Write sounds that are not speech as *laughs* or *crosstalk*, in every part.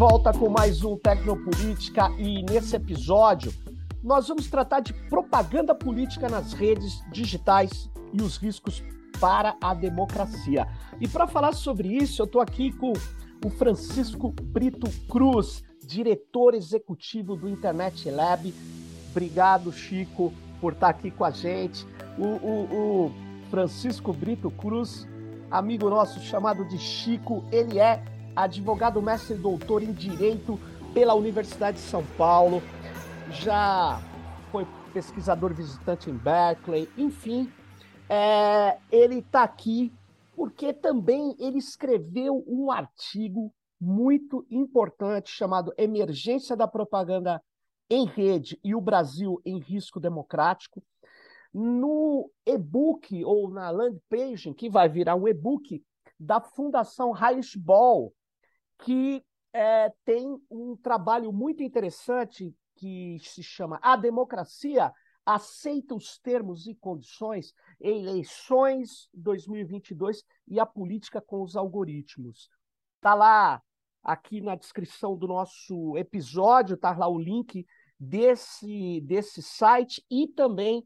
volta com mais um Tecnopolítica e nesse episódio nós vamos tratar de propaganda política nas redes digitais e os riscos para a democracia. E para falar sobre isso, eu estou aqui com o Francisco Brito Cruz, diretor executivo do Internet Lab. Obrigado, Chico, por estar aqui com a gente. O, o, o Francisco Brito Cruz, amigo nosso chamado de Chico, ele é advogado mestre doutor em Direito pela Universidade de São Paulo, já foi pesquisador visitante em Berkeley, enfim, é, ele está aqui porque também ele escreveu um artigo muito importante chamado Emergência da Propaganda em Rede e o Brasil em Risco Democrático. No e-book ou na landing page, que vai virar um e-book da Fundação Reichsball, que é, tem um trabalho muito interessante que se chama A Democracia Aceita os Termos e Condições, Eleições 2022 e a Política com os Algoritmos. Está lá, aqui na descrição do nosso episódio, está lá o link desse, desse site e também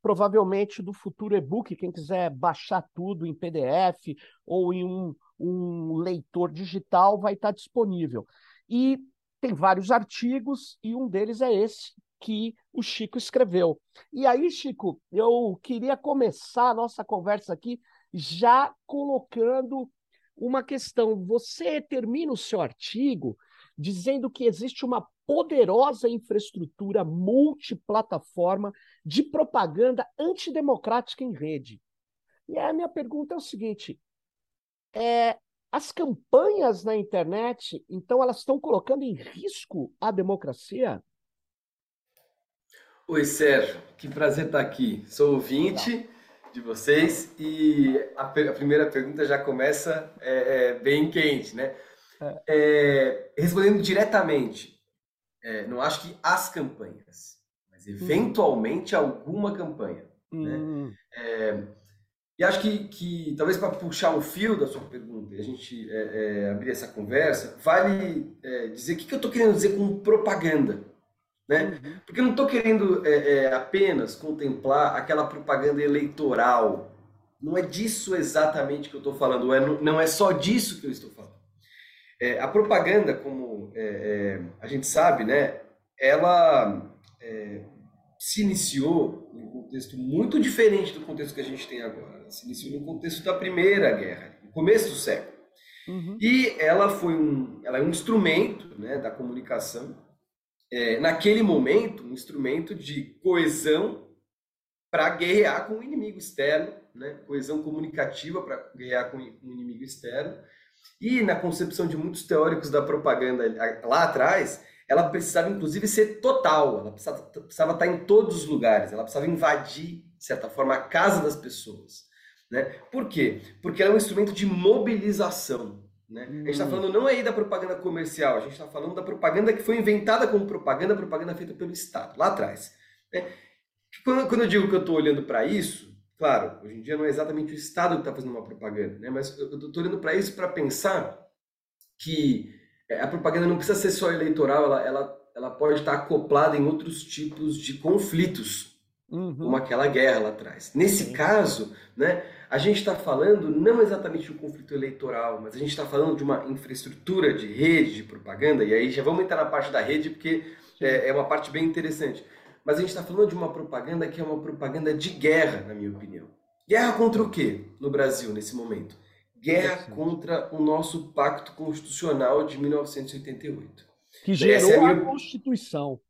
provavelmente do futuro e-book, quem quiser baixar tudo em PDF ou em um um leitor digital vai estar disponível. E tem vários artigos, e um deles é esse que o Chico escreveu. E aí, Chico, eu queria começar a nossa conversa aqui já colocando uma questão. Você termina o seu artigo dizendo que existe uma poderosa infraestrutura multiplataforma de propaganda antidemocrática em rede. E a minha pergunta é o seguinte: é, as campanhas na internet, então, elas estão colocando em risco a democracia? Oi, Sérgio, que prazer estar aqui. Sou ouvinte de vocês e a, a primeira pergunta já começa é, é, bem quente, né? É. é respondendo diretamente, é, não acho que as campanhas, mas hum. eventualmente hum. alguma campanha. Né? Hum. Né? E acho que, que talvez para puxar o fio da sua pergunta e a gente é, é, abrir essa conversa, vale é, dizer o que, que eu estou querendo dizer com propaganda. Né? Uhum. Porque eu não estou querendo é, é, apenas contemplar aquela propaganda eleitoral. Não é disso exatamente que eu estou falando, é, não é só disso que eu estou falando. É, a propaganda, como a gente sabe, né, ela se iniciou em um contexto muito diferente do contexto que a gente tem agora. Se iniciou no contexto da Primeira Guerra, no começo do século. Uhum. E ela foi um, ela é um instrumento né, da comunicação, é, naquele momento, um instrumento de coesão para guerrear com o inimigo externo, né, coesão comunicativa para guerrear com o inimigo externo. E na concepção de muitos teóricos da propaganda lá atrás, ela precisava inclusive ser total, ela precisava, precisava estar em todos os lugares, ela precisava invadir, de certa forma, a casa das pessoas. Né? Por quê? Porque ela é um instrumento de mobilização. Né? Hum. A gente está falando não aí da propaganda comercial, a gente está falando da propaganda que foi inventada como propaganda, propaganda feita pelo Estado, lá atrás. Né? Quando, quando eu digo que eu estou olhando para isso, claro, hoje em dia não é exatamente o Estado que está fazendo uma propaganda, né? mas eu estou olhando para isso para pensar que a propaganda não precisa ser só eleitoral, ela, ela, ela pode estar acoplada em outros tipos de conflitos, uhum. como aquela guerra lá atrás. Nesse Sim. caso, né, a gente está falando não exatamente de um conflito eleitoral, mas a gente está falando de uma infraestrutura de rede de propaganda, e aí já vamos entrar na parte da rede, porque é, é uma parte bem interessante. Mas a gente está falando de uma propaganda que é uma propaganda de guerra, na minha opinião. Guerra contra o quê no Brasil nesse momento? Guerra contra o nosso pacto constitucional de 1988. Que gerou é a, minha... Constituição.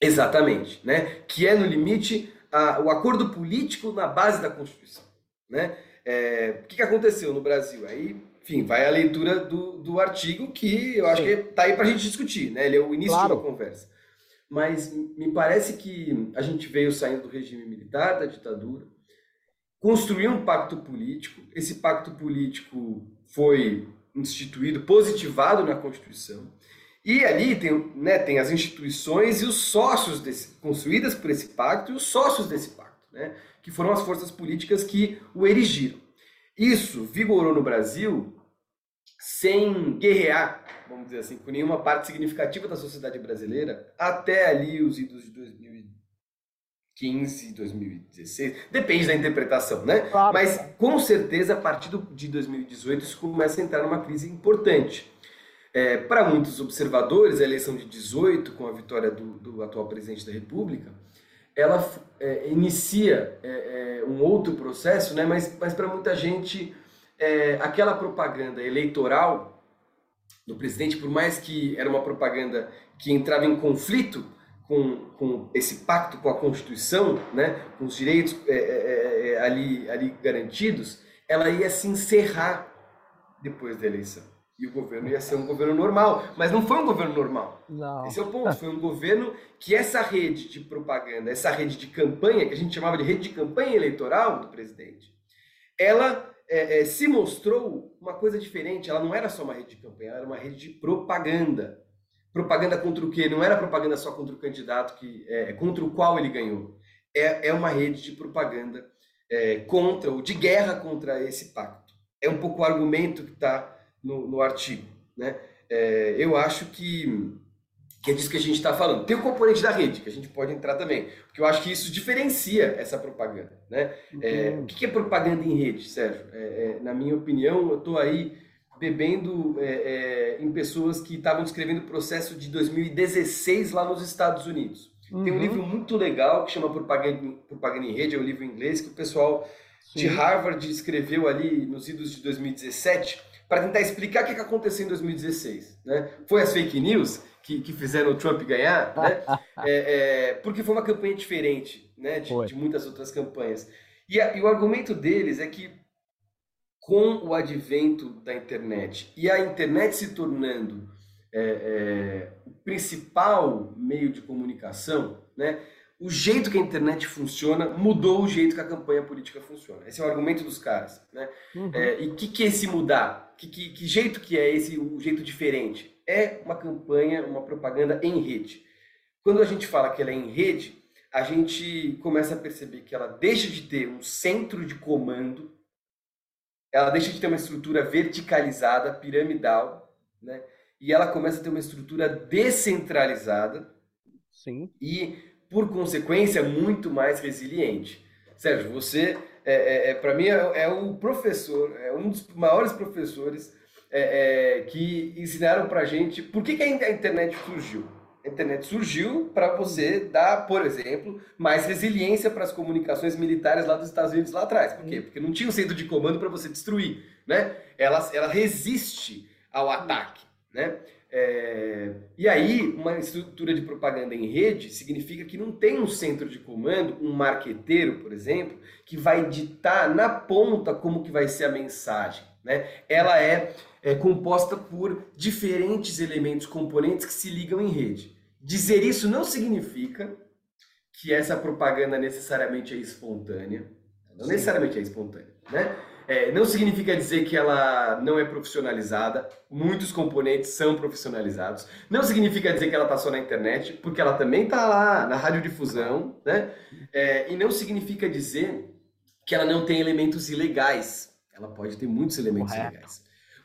Exatamente, né? Que é no limite a, o acordo político na base da Constituição, né? É, o que, que aconteceu no Brasil? Aí, enfim, vai a leitura do, do artigo que eu acho Sim. que está aí para a gente discutir, né? Ele é o início claro. da conversa. Mas me parece que a gente veio saindo do regime militar, da ditadura, construir um pacto político. Esse pacto político foi instituído, positivado na Constituição. E ali tem, né, tem as instituições e os sócios desse, construídas por esse pacto e os sócios desse pacto, né, que foram as forças políticas que o erigiram. Isso vigorou no Brasil sem guerrear, vamos dizer assim, com nenhuma parte significativa da sociedade brasileira, até ali os idos de 2015, 2016, depende da interpretação, né? Claro. Mas com certeza a partir de 2018 isso começa a entrar numa crise importante. É, Para muitos observadores, a eleição de 18, com a vitória do, do atual presidente da República, ela é, inicia é, é, um outro processo, né? mas, mas para muita gente, é, aquela propaganda eleitoral do presidente, por mais que era uma propaganda que entrava em conflito com, com esse pacto com a Constituição, né? com os direitos é, ali, ali garantidos, ela ia se encerrar depois da eleição e o governo ia ser um governo normal. Mas não foi um governo normal. Não. Esse é o ponto. Foi um governo que essa rede de propaganda, essa rede de campanha, que a gente chamava de rede de campanha eleitoral do presidente, ela é, é, se mostrou uma coisa diferente. Ela não era só uma rede de campanha, ela era uma rede de propaganda. Propaganda contra o quê? Não era propaganda só contra o candidato que é, contra o qual ele ganhou. É, é uma rede de propaganda é, contra, ou de guerra contra esse pacto. É um pouco o argumento que está no, no artigo. Né? É, eu acho que, que é disso que a gente está falando. Tem o componente da rede, que a gente pode entrar também, porque eu acho que isso diferencia essa propaganda. Né? É, uhum. o que é propaganda em rede, Sérgio? É, é na minha opinião, eu estou aí bebendo é, é, em pessoas que estavam escrevendo o processo de 2016 lá nos Estados Unidos. Uhum. Tem um uhum. livro muito legal que chama Propaganda, Propaganda em Rede, é um livro em inglês que o pessoal Sim. de Harvard escreveu ali nos idos de 2017 para tentar explicar o que, aconteceu em 2016. Né? Foi as fake news que, que fizeram o Trump ganhar, né? *laughs* é, é, porque foi uma campanha diferente né? de, de muitas outras campanhas. E, a, e o argumento deles é que com o advento da internet e a internet se tornando é, é, o principal meio de comunicação, né, o jeito que a internet funciona mudou o jeito que a campanha política funciona. Esse é o argumento dos caras. Né? Uhum. É, e o que, que é esse mudar? Que, que, que, jeito que é esse o jeito diferente? É uma campanha, uma propaganda em rede. Quando a gente fala que ela é em rede, a gente começa a perceber que ela deixa de ter um centro de comando, ela deixa de ter uma estrutura verticalizada, piramidal, né? e ela começa a ter uma estrutura descentralizada. Sim. E por consequência, muito mais resiliente. Sérgio, você, é, é, é para mim, é, é, o professor, é um dos maiores professores é, é que ensinaram para gente por que, que a internet surgiu. A internet surgiu para você dar, por exemplo, mais resiliência para as comunicações militares lá dos Estados Unidos lá atrás. Por quê? Porque não tinha um centro de comando para você destruir, né? Ela, ela resiste ao ataque, né? É... E aí, uma estrutura de propaganda em rede significa que não tem um centro de comando, um marqueteiro, por exemplo, que vai ditar na ponta como que vai ser a mensagem. Né? Ela é, é composta por diferentes elementos, componentes que se ligam em rede. Dizer isso não significa que essa propaganda necessariamente é espontânea. Não Sim. necessariamente é espontânea, né? É, não significa dizer que ela não é profissionalizada, muitos componentes são profissionalizados. Não significa dizer que ela está só na internet, porque ela também está lá na radiodifusão, né? É, e não significa dizer que ela não tem elementos ilegais. Ela pode ter muitos elementos Correto. ilegais.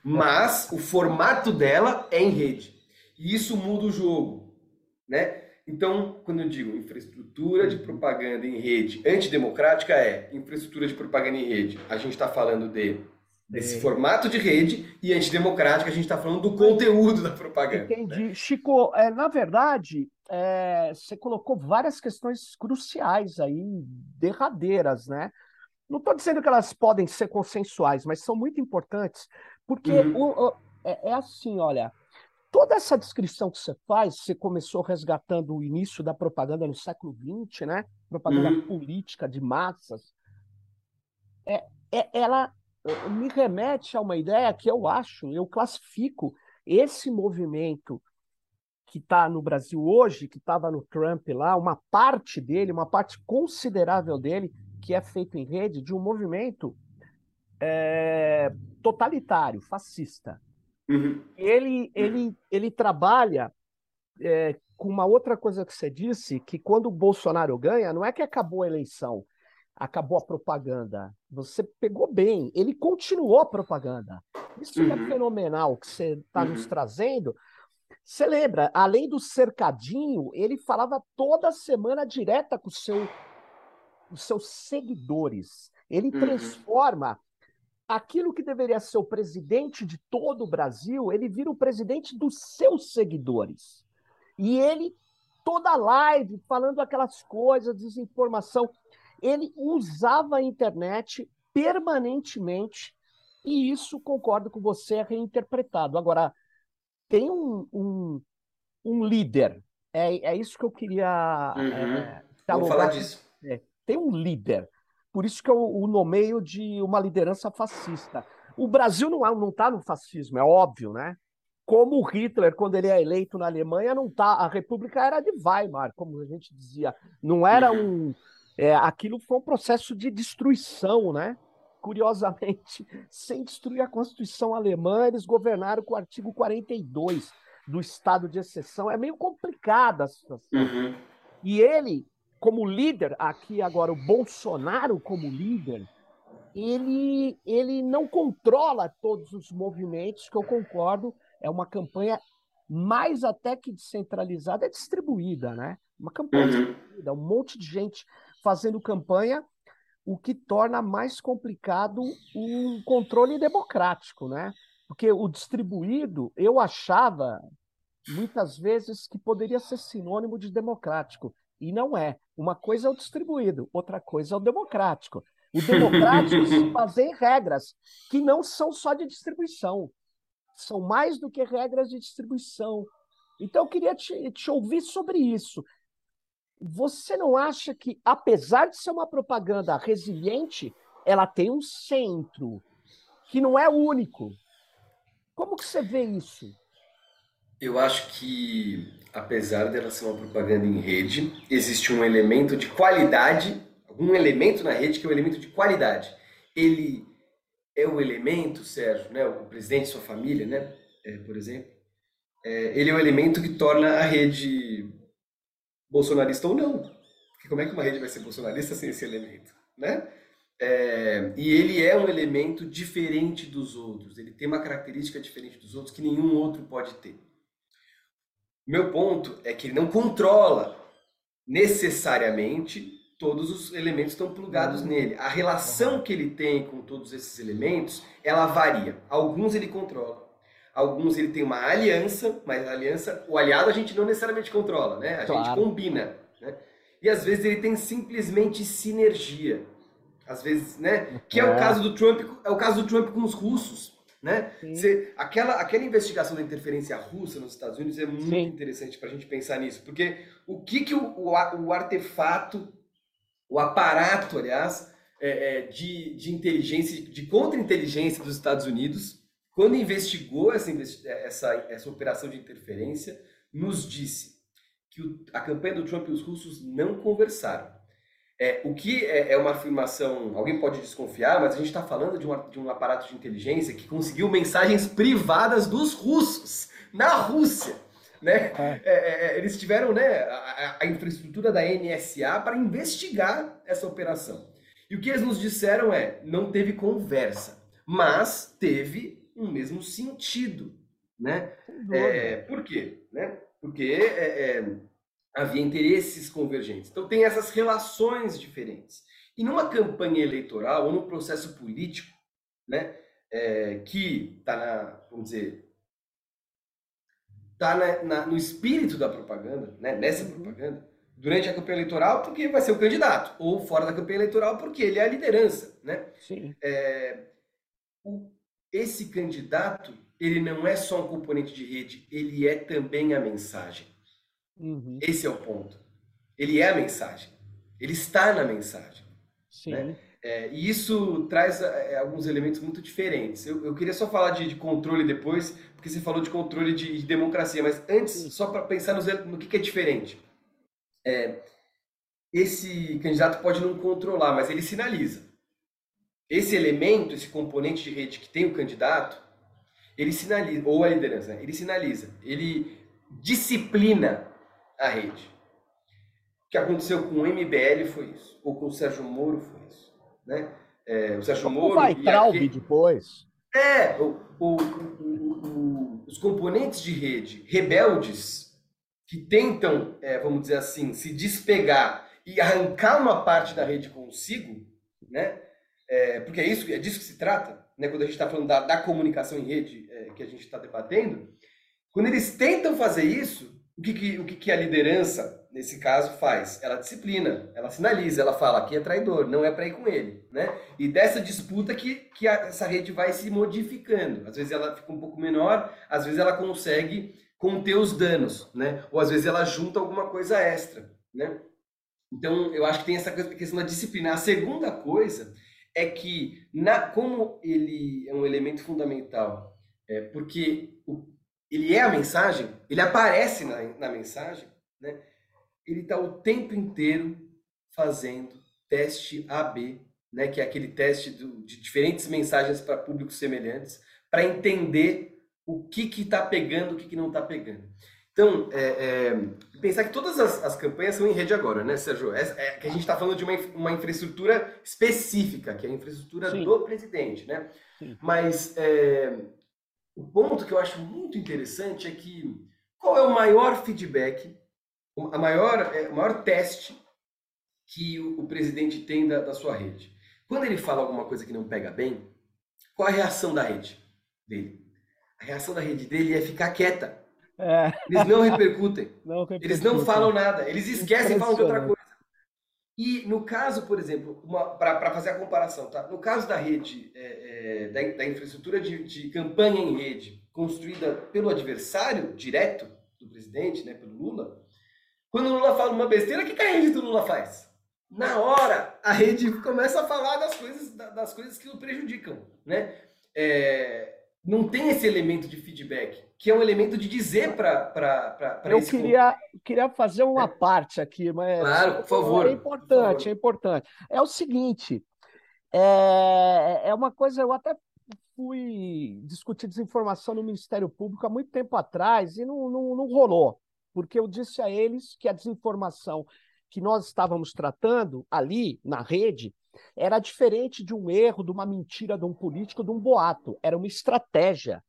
Mas o formato dela é em rede. E isso muda o jogo, né? Então, quando eu digo infraestrutura de propaganda em rede antidemocrática, é infraestrutura de propaganda em rede. A gente está falando de desse é. formato de rede e antidemocrática, a gente está falando do conteúdo da propaganda. Entendi. Né? Chico, é, na verdade, é, você colocou várias questões cruciais aí, derradeiras, né? Não estou dizendo que elas podem ser consensuais, mas são muito importantes, porque uhum. o, o, é, é assim, olha, toda essa descrição que você faz, você começou resgatando o início da propaganda no século XX, né? Propaganda uhum. política de massas. É, é, ela eh, me remete a uma ideia que eu acho, eu classifico esse movimento que está no Brasil hoje, que estava no Trump lá, uma parte dele, uma parte considerável dele, que é feito em rede, de um movimento é, totalitário, fascista. Uhum. Ele, ele, ele trabalha é, com uma outra coisa que você disse, que quando o Bolsonaro ganha, não é que acabou a eleição, acabou a propaganda. Você pegou bem, ele continuou a propaganda. Isso uhum. é fenomenal que você está uhum. nos trazendo. Você lembra, além do cercadinho, ele falava toda semana direta com seu, os seus seguidores. Ele uhum. transforma aquilo que deveria ser o presidente de todo o Brasil, ele vira o presidente dos seus seguidores. E ele, toda live, falando aquelas coisas, desinformação, ele usava a internet permanentemente, e isso, concordo com você, é reinterpretado. Agora, tem um, um, um líder, é, é isso que eu queria. Uhum. É, Vamos falar disso. É, tem um líder, por isso que eu o nomeio de uma liderança fascista. O Brasil não está no fascismo, é óbvio, né? Como o Hitler, quando ele é eleito na Alemanha, não tá. A República era de Weimar, como a gente dizia. Não era uhum. um. É, aquilo foi um processo de destruição, né? Curiosamente, *laughs* sem destruir a Constituição alemã, eles governaram com o artigo 42 do estado de exceção. É meio complicada a situação. Uhum. E ele, como líder, aqui agora o Bolsonaro como líder, ele, ele não controla todos os movimentos, que eu concordo, é uma campanha mais até que descentralizada, é distribuída, né? Uma campanha uhum. distribuída, um monte de gente fazendo campanha o que torna mais complicado o controle democrático, né? Porque o distribuído, eu achava muitas vezes que poderia ser sinônimo de democrático, e não é. Uma coisa é o distribuído, outra coisa é o democrático. O democrático se *laughs* baseia em regras que não são só de distribuição, são mais do que regras de distribuição. Então, eu queria te, te ouvir sobre isso. Você não acha que, apesar de ser uma propaganda resiliente, ela tem um centro que não é único? Como que você vê isso? Eu acho que, apesar dela ser uma propaganda em rede, existe um elemento de qualidade, um elemento na rede que é o um elemento de qualidade. Ele é o elemento, Sérgio, né, o presidente de sua família, né, é, por exemplo, é, ele é o elemento que torna a rede bolsonarista ou não. Porque como é que uma rede vai ser bolsonarista sem esse elemento, né? É, e ele é um elemento diferente dos outros. Ele tem uma característica diferente dos outros que nenhum outro pode ter. Meu ponto é que ele não controla necessariamente todos os elementos estão plugados uhum. nele. A relação que ele tem com todos esses elementos, ela varia. Alguns ele controla, Alguns ele tem uma aliança, mas a aliança, o aliado a gente não necessariamente controla, né? A claro. gente combina, né? E às vezes ele tem simplesmente sinergia. Às vezes, né? Que é, é o caso do Trump, é o caso do Trump com os russos, né? Você, aquela, aquela investigação da interferência russa nos Estados Unidos é muito Sim. interessante para a gente pensar nisso, porque o que, que o, o, o artefato, o aparato, aliás, é, é, de, de inteligência, de contra-inteligência dos Estados Unidos quando investigou essa, essa, essa operação de interferência, nos disse que o, a campanha do Trump e os russos não conversaram. É, o que é, é, uma afirmação, alguém pode desconfiar, mas a gente está falando de, uma, de um aparato de inteligência que conseguiu mensagens privadas dos russos na Rússia. Né? É. é, é, é eles tiveram né, a, a, infraestrutura da NSA para investigar essa operação. E o que eles nos disseram é: não teve conversa, mas teve um mesmo sentido, né? É, por quê? Né? Porque havia interesses convergentes. Então tem essas relações diferentes. E numa campanha eleitoral ou num processo político, né, é, que está na, vamos dizer, está no espírito da propaganda, né, nessa uhum. propaganda, durante a campanha eleitoral porque vai ser o candidato, ou fora da campanha eleitoral porque ele é a liderança, né? Sim. É, o, esse candidato, ele não é só um componente de rede, ele é também a mensagem. Uhum. Esse é o ponto. Ele é a mensagem. Ele está na mensagem. Sim. Né? É, e isso traz é, alguns elementos muito diferentes. Eu, eu queria só falar de, de, controle depois, porque você falou de controle de, de democracia, mas antes, Sim. só para pensar no, no que, que, é diferente. É, esse candidato pode não controlar, mas ele sinaliza. Esse elemento, esse componente de rede que tem o candidato, ele sinaliza, ou a liderança, né? ele sinaliza, ele disciplina a rede. O que aconteceu com o MBL foi isso, ou com o Sérgio Moro foi isso. Né? É, o Sérgio Moro. Vai Traub aquele... depois. É, o, o, o, os componentes de rede rebeldes que tentam, é, vamos dizer assim, se despegar e arrancar uma parte da rede consigo, né? É, porque é isso, é disso que se trata, né? Quando a gente está falando da, da, comunicação em rede é, que a gente está debatendo, quando eles tentam fazer isso, o que, que, o que, que a liderança, nesse caso, faz? Ela disciplina, ela sinaliza, ela fala, aqui é traidor, não é para ir com ele, né? E dessa disputa que, que a, essa rede vai se modificando. Às vezes ela fica um pouco menor, às vezes ela consegue conter os danos, né? Ou às vezes ela junta alguma coisa extra, né? Então, eu acho que tem essa questão da disciplina. A segunda coisa é que, na, como ele é um elemento fundamental, é, porque ele é a mensagem, ele aparece na, na mensagem, né? ele está o tempo inteiro fazendo teste AB, né? que é aquele teste do, de diferentes mensagens para públicos semelhantes, para entender o que está pegando, o que, que não está pegando. Então, é, é, pensar que todas as, as, campanhas são em rede agora, né, Sérgio? É, é que a gente está falando de uma, uma infraestrutura específica, que é a infraestrutura Sim. do presidente, né? Sim. Mas é, o ponto que eu acho muito interessante é que qual é o maior feedback, a maior, é, o maior teste que o, o presidente tem da, da sua rede? Quando ele fala alguma coisa que não pega bem, qual a reação da rede dele? A reação da rede dele é ficar quieta é. Eles não repercutem. *laughs* Não repercutem. Eles não falam nada. Eles esquecem e falam de outra coisa. E no caso, por exemplo, para fazer a comparação, tá? no caso da rede, é, é, da, da, infraestrutura de, de, campanha em rede, construída pelo adversário direto do presidente, né, pelo Lula, quando o Lula fala uma besteira, o que, que a rede do Lula faz? Na hora, a rede começa a falar das coisas, das coisas que o prejudicam. Né? É, não tem esse elemento de feedback que é um elemento de dizer para Eu queria, queria fazer uma é. parte aqui, mas. Claro, por favor. É importante, favor. é importante. É o seguinte: é, é uma coisa, eu até fui discutir desinformação no Ministério Público há muito tempo atrás e não, não, não rolou, porque eu disse a eles que a desinformação que nós estávamos tratando ali na rede era diferente de um erro, de uma mentira de um político, de um boato. Era uma estratégia.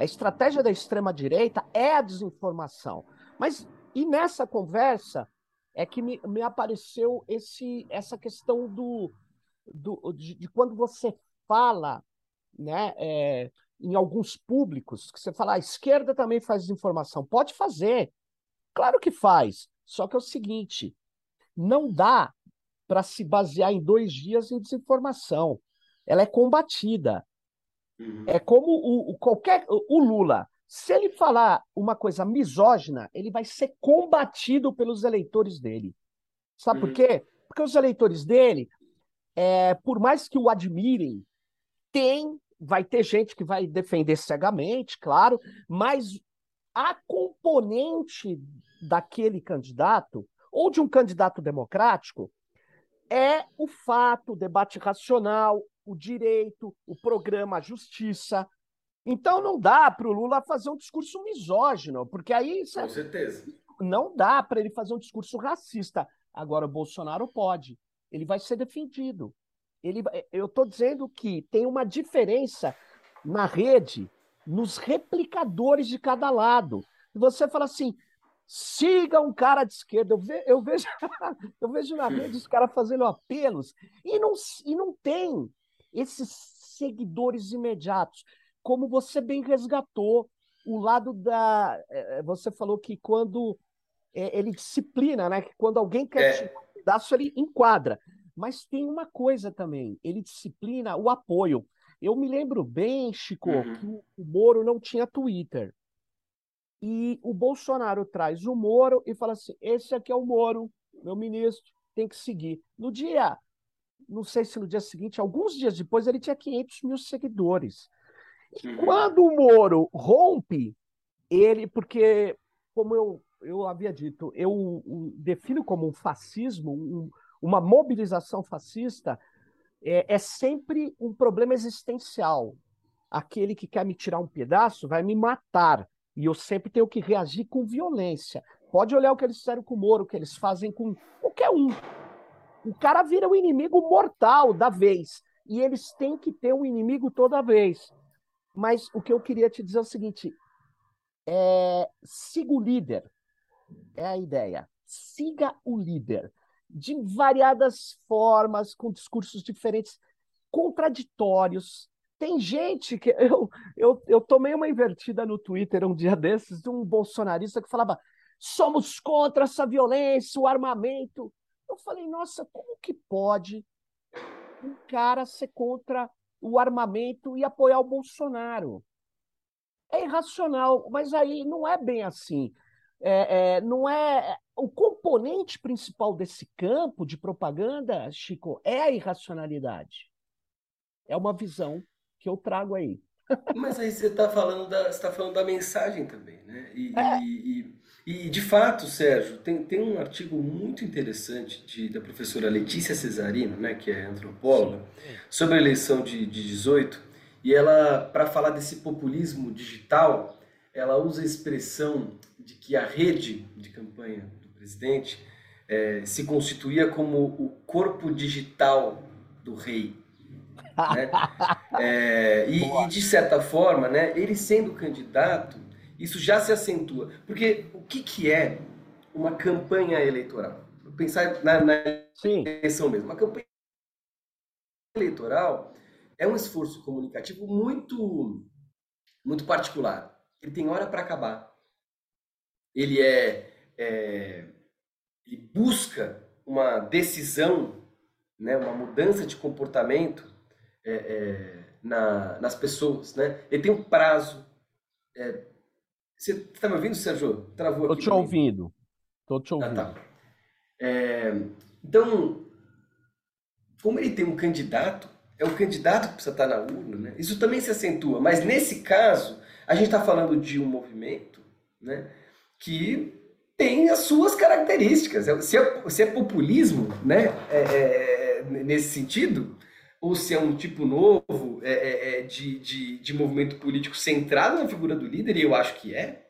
A estratégia da extrema-direita é a desinformação. Mas, e nessa conversa, é que me, me apareceu esse, essa questão do, do de, de quando você fala né, é, em alguns públicos, que você fala, a esquerda também faz desinformação. Pode fazer. Claro que faz. Só que é o seguinte: não dá para se basear em dois dias em desinformação. Ela é combatida. Uhum. É como o, o, qualquer o Lula. Se ele falar uma coisa misógina, ele vai ser combatido pelos eleitores dele. Sabe uhum. por quê? Porque os eleitores dele, é, por mais que o admirem, tem, vai ter gente que vai defender cegamente, claro, mas a componente daquele candidato ou de um candidato democrático é o fato, o debate racional, o direito, o programa, a justiça. Então não dá para o Lula fazer um discurso misógino, porque aí. Com certeza. Não dá para ele fazer um discurso racista. Agora o Bolsonaro pode. Ele vai ser defendido. Ele, eu estou dizendo que tem uma diferença na rede, nos replicadores de cada lado. Você fala assim: siga um cara de esquerda. Eu, ve, eu vejo, *laughs* eu vejo na rede os caras fazendo apelos e não, e não tem esses seguidores imediatos. Como você bem resgatou, o lado da. É, é, você falou que quando é, ele disciplina, né? Que quando alguém quer é. tirar um pedaço, ele enquadra. Mas tem uma coisa também, ele disciplina o apoio. Eu me lembro bem, Chico, uhum. que o Moro não tinha Twitter. E o Bolsonaro traz o Moro e fala assim: esse aqui é o Moro, meu ministro, tem que seguir. No dia, não sei se no dia seguinte, alguns dias depois, ele tinha 500 mil seguidores. E uhum. quando o Moro rompe, ele, porque, como eu, eu havia dito, eu defino como um fascismo, um, uma mobilização fascista, é, é sempre um problema existencial. Aquele que quer me tirar um pedaço vai me matar. E eu sempre tenho que reagir com violência. Pode olhar o que eles fizeram com o Moro, o que eles fazem com qualquer um. O cara vira o inimigo mortal da vez. E eles têm que ter um inimigo toda vez. Mas o que eu queria te dizer é o seguinte: é, siga o líder, é a ideia. Siga o líder de variadas formas, com discursos diferentes, contraditórios. Tem gente que. *laughs* Eu, eu, eu tomei uma invertida no Twitter um dia desses de um bolsonarista que falava: somos contra essa violência, o armamento. Eu falei, nossa, como que pode um cara ser contra o armamento e apoiar o Bolsonaro? É irracional, mas aí não é bem assim. É, é, não é o componente principal desse campo de propaganda, Chico, é a irracionalidade. É uma visão que eu trago aí. Mas aí você está falando da está falando da mensagem também, né? E, é. e, e, e, de fato, Sérgio, tem, tem um artigo muito interessante de, da professora Letícia Cesarino, né, que é antropóloga, sobre a eleição de, de 18, e ela, para falar desse populismo digital, ela usa a expressão de que a rede de campanha do presidente é, se constituía como o corpo digital do rei. Né? *laughs* É, e, e, de certa forma, né, ele sendo candidato, isso já se acentua. Porque o que, que é uma campanha eleitoral? Pensar na, na eleição mesmo. Uma campanha eleitoral é um esforço comunicativo muito, muito particular. Ele tem hora para acabar ele é, é ele busca uma decisão, né, uma mudança de comportamento é, é, na, nas pessoas, né? Ele tem um prazo. É, você está me ouvindo, Sérgio? Travou Estou te ouvindo. Estou te ouvindo. Ah, tá. É, então, como ele tem um candidato, é o candidato que precisa estar na urna, né? Isso também se acentua. Mas nesse caso, a gente está falando de um movimento, né? que tem as suas características. É, se é, se é populismo, né, é, é, é, nesse sentido, ou se é um tipo novo é, de, de, de movimento político centrado na figura do líder, e eu acho que é,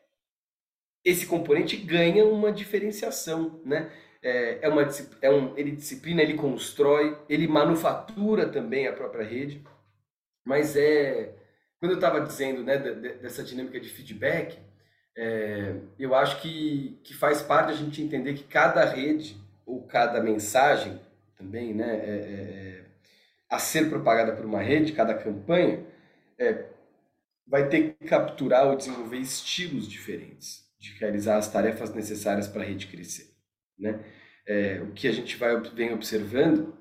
esse componente ganha uma diferenciação, né? É, uma, é um, ele disciplina, ele constrói, ele manufatura também a própria rede, mas é quando eu estava dizendo né, dessa dinâmica de feedback, é, eu acho que, que faz parte a gente entender que cada rede ou cada mensagem também, né, é, é, é a ser propagada por uma rede, cada campanha, é, vai ter que capturar ou desenvolver estilos diferentes de realizar as tarefas necessárias para a rede crescer. Né? É, o que a gente vai vem observando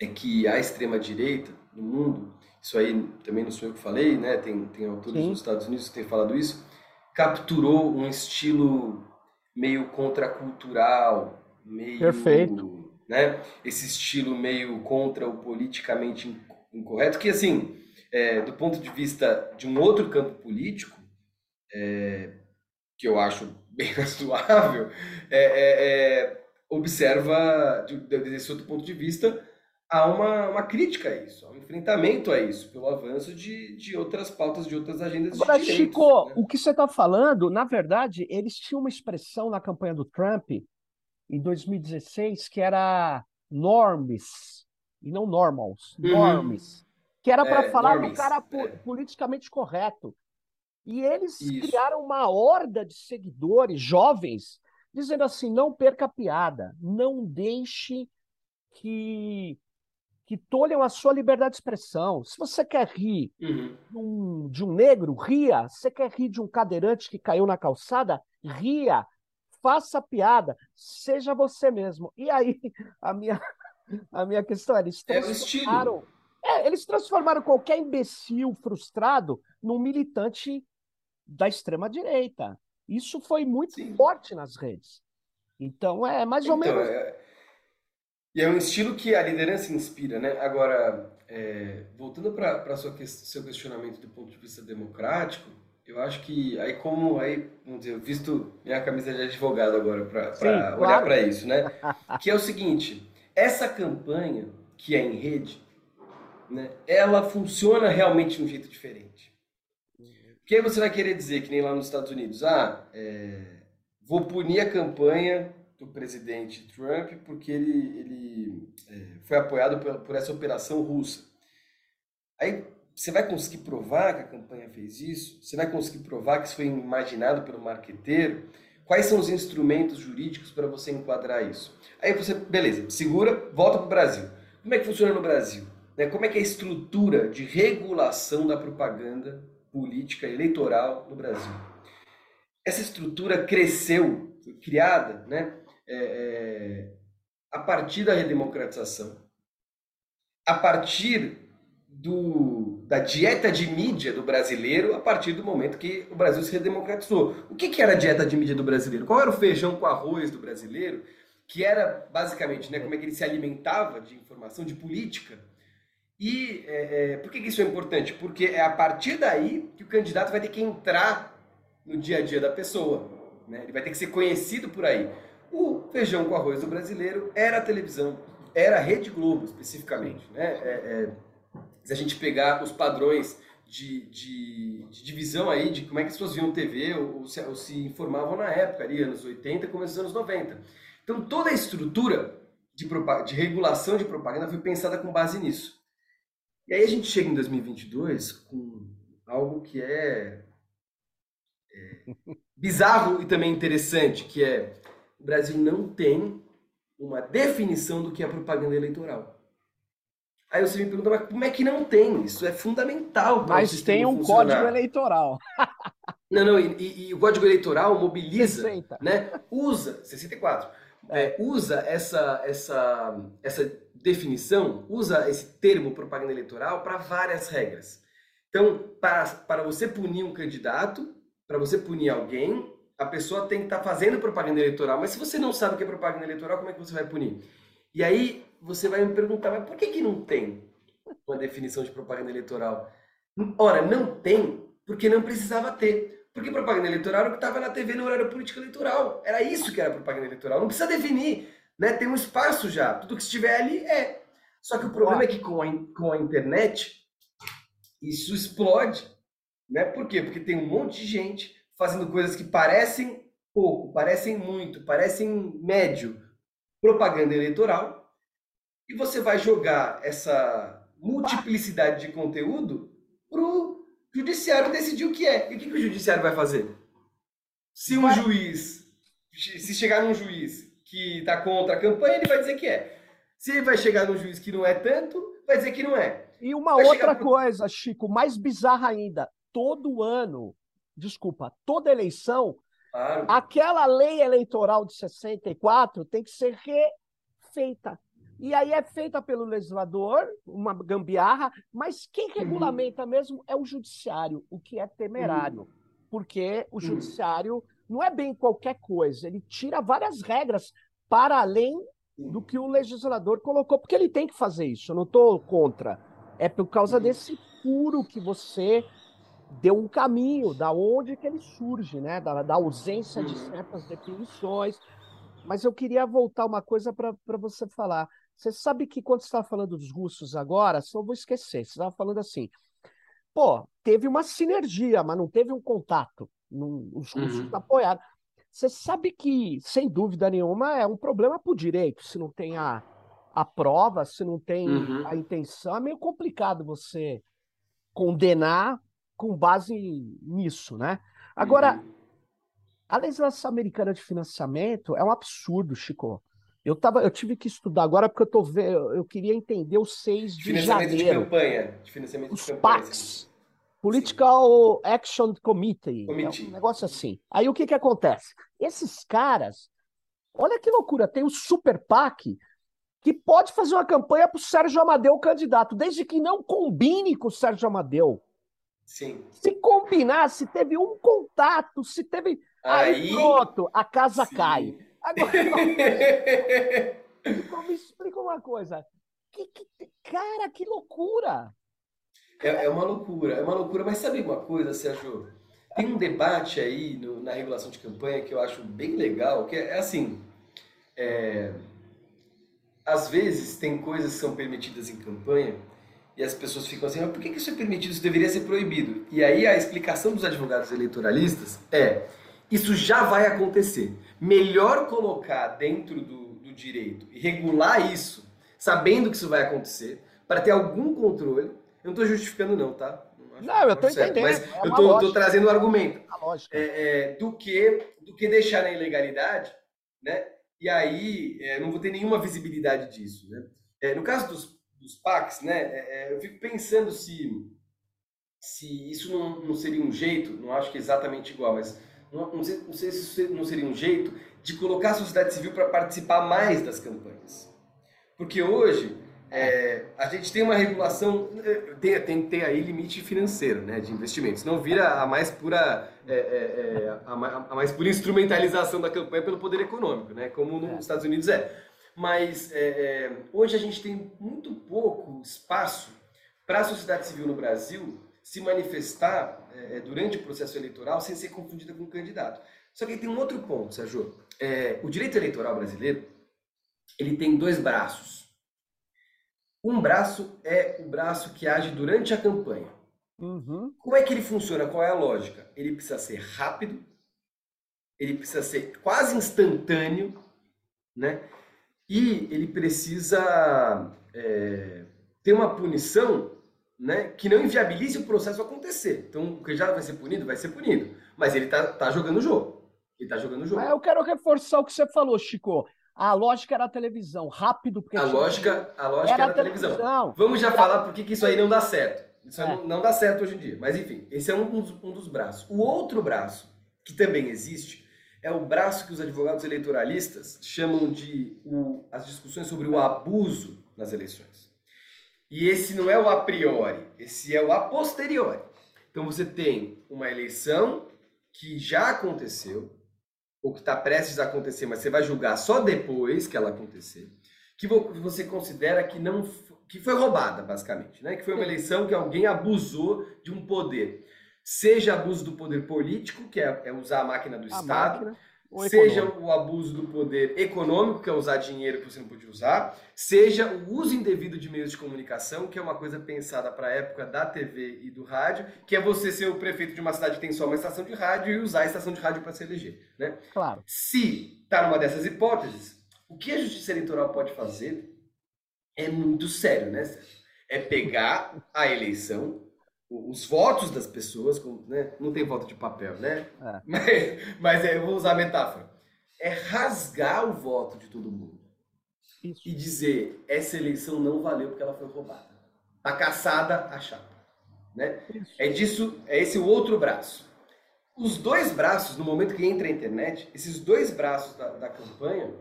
é que a extrema direita no mundo, isso aí também não sou eu que falei, né? Tem tem autores Sim. nos Estados Unidos que têm falado isso capturou um estilo meio contracultural, meio. Perfeito. Né, esse estilo meio contra o politicamente incorreto, que, assim, é, do ponto de vista de um outro campo político, é, que eu acho *laughs* bem razoável, é, é, é observa, desse outro ponto de vista, há uma, uma crítica a isso, há um enfrentamento a isso, pelo avanço de, de outras pautas, de outras agendas Agora, de direitos, Chico, né? o que você está falando, na verdade, eles tinham uma expressão na campanha do Trump, em 2016, que era norms, e não normals, uhum. norms, que era para é, falar do cara é. politicamente correto. E eles isso. criaram uma horda de seguidores jovens, dizendo assim: não perca a piada, não deixe que que tolham a sua liberdade de expressão. Se você quer rir uhum. um, de um negro, ria. Se você quer rir de um cadeirante que caiu na calçada, ria. Faça piada. Seja você mesmo. E aí, a minha, *laughs* a minha questão é: eles transformaram, é, eles transformaram qualquer imbecil frustrado num militante da extrema-direita. Isso foi muito Sim. forte nas redes. Então, é mais ou então, menos. É e é um estilo que a liderança inspira, né? Agora, é, voltando para o seu questionamento do ponto de vista democrático, eu acho que aí como aí, vamos dizer, eu visto minha camisa de advogado agora para claro. olhar para isso, né? que é o seguinte, essa campanha que é em rede, né? Ela funciona realmente de um jeito diferente. Porque aí você vai querer dizer que nem lá nos Estados Unidos, ah, é, vou punir a campanha do presidente Trump porque ele, ele é, foi apoiado por, por, essa operação russa. Aí você vai conseguir provar que a campanha fez isso? Você vai conseguir provar que isso foi imaginado pelo marqueteiro? Quais são os instrumentos jurídicos para você enquadrar isso? Aí você, beleza, segura, volta para o Brasil. Como é que funciona no Brasil? Né? Como é que é a estrutura de regulação da propaganda política eleitoral no Brasil? Essa estrutura cresceu, foi criada né, é, é, a partir da redemocratização, a partir do, da dieta de mídia do brasileiro a partir do momento que o Brasil se redemocratizou. O que, que era a dieta de mídia do brasileiro? Qual era o feijão com arroz do brasileiro? Que era basicamente né, como é que ele se alimentava de informação, de política. E é, é, por que, que isso é importante? Porque é a partir daí que o candidato vai ter que entrar no dia a dia da pessoa. Né? Ele vai ter que ser conhecido por aí. O feijão com arroz do brasileiro era a televisão, era a Rede Globo especificamente. Né? É, é se a gente pegar os padrões de, de, de, divisão aí de como é que as pessoas viam TV ou, ou, se, ou, se, informavam na época, ali, anos 80, começo dos anos 90. Então toda a estrutura de, de regulação de propaganda foi pensada com base nisso. E aí a gente chega em 2022 com algo que é, é bizarro e também interessante, que é o Brasil não tem uma definição do que é propaganda eleitoral. Aí você me pergunta, mas como é que não tem? Isso é fundamental para Mas tem um funcionar. código eleitoral. *laughs* não, não, e, e, e, o código eleitoral mobiliza, 60. né? Usa, 64, é. é, usa essa, essa, essa definição, usa esse termo propaganda eleitoral para várias regras. Então, para, para você punir um candidato, para você punir alguém, a pessoa tem que estar tá fazendo propaganda eleitoral. Mas se você não sabe o que é propaganda eleitoral, como é que você vai punir? E aí você vai me perguntar, mas por que, que não tem uma definição de propaganda eleitoral? Ora, não tem porque não precisava ter. Porque propaganda eleitoral era o que estava na TV no horário político eleitoral. Era isso que era propaganda eleitoral. Não precisa definir. Né? Tem um espaço já. Tudo que estiver ali é. Só que o problema é que com a, com a internet, isso explode. Né? Por quê? Porque tem um monte de gente fazendo coisas que parecem pouco, parecem muito, parecem médio, propaganda eleitoral, e você vai jogar essa multiplicidade de conteúdo pro judiciário decidir o que é. E o que, que o judiciário vai fazer? Se um juiz, se chegar num juiz que está contra a campanha, ele vai dizer que é. Se ele vai chegar num juiz que não é tanto, vai dizer que não é. E uma vai outra pro... coisa, Chico, mais bizarra ainda, todo ano, desculpa, toda eleição Claro. Aquela lei eleitoral de 64 tem que ser refeita. E aí é feita pelo legislador, uma gambiarra, mas quem uhum. regulamenta mesmo é o judiciário, o que é temerário. Uhum. Porque o uhum. judiciário não é bem qualquer coisa, ele tira várias regras para além do que o legislador colocou, porque ele tem que fazer isso, eu não estou contra. É por causa desse furo que você deu um caminho da onde que ele surge, né? Da, da ausência de certas definições. Mas eu queria voltar uma coisa para você falar. Você sabe que quando você estava falando dos russos agora, só vou esquecer, você estava falando assim, pô, teve uma sinergia, mas não teve um contato. Não, os russos uhum. apoiaram. Você sabe que, sem dúvida nenhuma, é um problema para o direito, se não tem a, a prova, se não tem uhum. a intenção, é meio complicado você condenar com base nisso, né? Agora, uhum. a legislação americana de financiamento é um absurdo, Chico. Eu, tava, eu tive que estudar agora porque eu tô eu queria entender os seis de financiamento janeiro. De campanha, de financiamento os de campanha. PACs. Political Sim. Action Committee. Committee. É um negócio assim. Aí o que que acontece? Esses caras, olha que loucura, tem o Super PAC que pode fazer uma campanha para o Sérgio Amadeu candidato, desde que não combine com o Sérgio Amadeu. Sim. Se combinar, se teve um contato, se teve. Aí, aí pronto, a casa sim. cai. Agora, *laughs* me explica uma coisa. Que, que, cara, que loucura! É, é, uma loucura, é uma loucura. Mas sabe uma coisa, Sérgio? Tem um debate aí no, na regulação de campanha que eu acho bem legal, que é, é assim. É, às vezes tem coisas que são permitidas em campanha e as pessoas ficam assim, mas por que isso é permitido? Isso deveria ser proibido. E aí a explicação dos advogados eleitoralistas é, isso já vai acontecer. Melhor colocar dentro do, do direito e regular isso, sabendo que isso vai acontecer, para ter algum controle, Eu não estou justificando, não, tá? Não, eu estou entendendo. Mas é eu estou trazendo o argumento. É, é, do, que, do que deixar na ilegalidade, né? E aí é, não vou ter nenhuma visibilidade disso, né? É, no caso dos, dos PACs, né? É, eu fico pensando se, se isso não, não seria um jeito, não acho que é exatamente igual, mas não, não, sei, não sei se isso não seria um jeito de colocar a sociedade civil para participar mais das campanhas. Porque hoje é, a gente tem uma regulação, é, tem, tem que ter aí limite financeiro né, de investimentos. Não vira a mais pura é, é, é a, a, mais pura instrumentalização da campanha pelo poder econômico, né, como nos Estados Unidos é. Mas é, hoje a gente tem muito pouco espaço para a sociedade civil no Brasil se manifestar durante o processo eleitoral sem ser confundida com o candidato. Só que tem um outro ponto, Sérgio. o direito eleitoral brasileiro ele tem dois braços um braço é o braço que age durante a campanha. Uhum. Como é que ele funciona? Qual é a lógica? Ele precisa ser rápido, ele precisa ser quase instantâneo, né? E ele precisa é, ter uma punição né, que não inviabilize o processo acontecer. Então, o que já vai ser punido, vai ser punido. Mas ele tá, tá jogando o jogo. Ele tá jogando o jogo. Mas eu quero reforçar o que você falou, Chico. A lógica era a televisão, rápido. Porque a, lógica, a lógica era, era a televisão. televisão. Vamos já era... falar por que isso aí não dá certo. Isso é. não, não, dá certo hoje em dia. Mas enfim, esse é um, um dos braços. O outro braço, que também existe, é o braço que os advogados eleitoralistas chamam de o, as discussões sobre o abuso nas eleições. E esse não é o a priori, esse é o a posteriori. Então você tem uma eleição que já aconteceu, ou que está prestes a acontecer, mas você vai julgar só depois que ela acontecer, que você considera que não que foi roubada, basicamente, né? Que foi uma eleição que alguém abusou de um poder. Seja abuso do poder político, que é, é usar a máquina do a Estado, máquina seja o abuso do poder econômico, que é usar dinheiro que você não podia usar, seja o uso indevido de meios de comunicação, que é uma coisa pensada para a época da TV e do rádio, que é você ser o prefeito de uma cidade que tem só uma estação de rádio e usar a estação de rádio para se eleger. Né? Claro. Se está numa dessas hipóteses, o que a justiça eleitoral pode fazer é muito sério, né, É pegar a eleição, os votos das pessoas, né? não tem voto de papel, né? É. *laughs* Mas, mas é, eu vou usar a metáfora. É rasgar o voto de todo mundo. Isso. E dizer, essa eleição não valeu porque ela foi roubada. Tá caçada a chapa. Né? É disso, é esse o outro braço. Os dois braços, no momento que entra a internet, esses dois braços da, da campanha,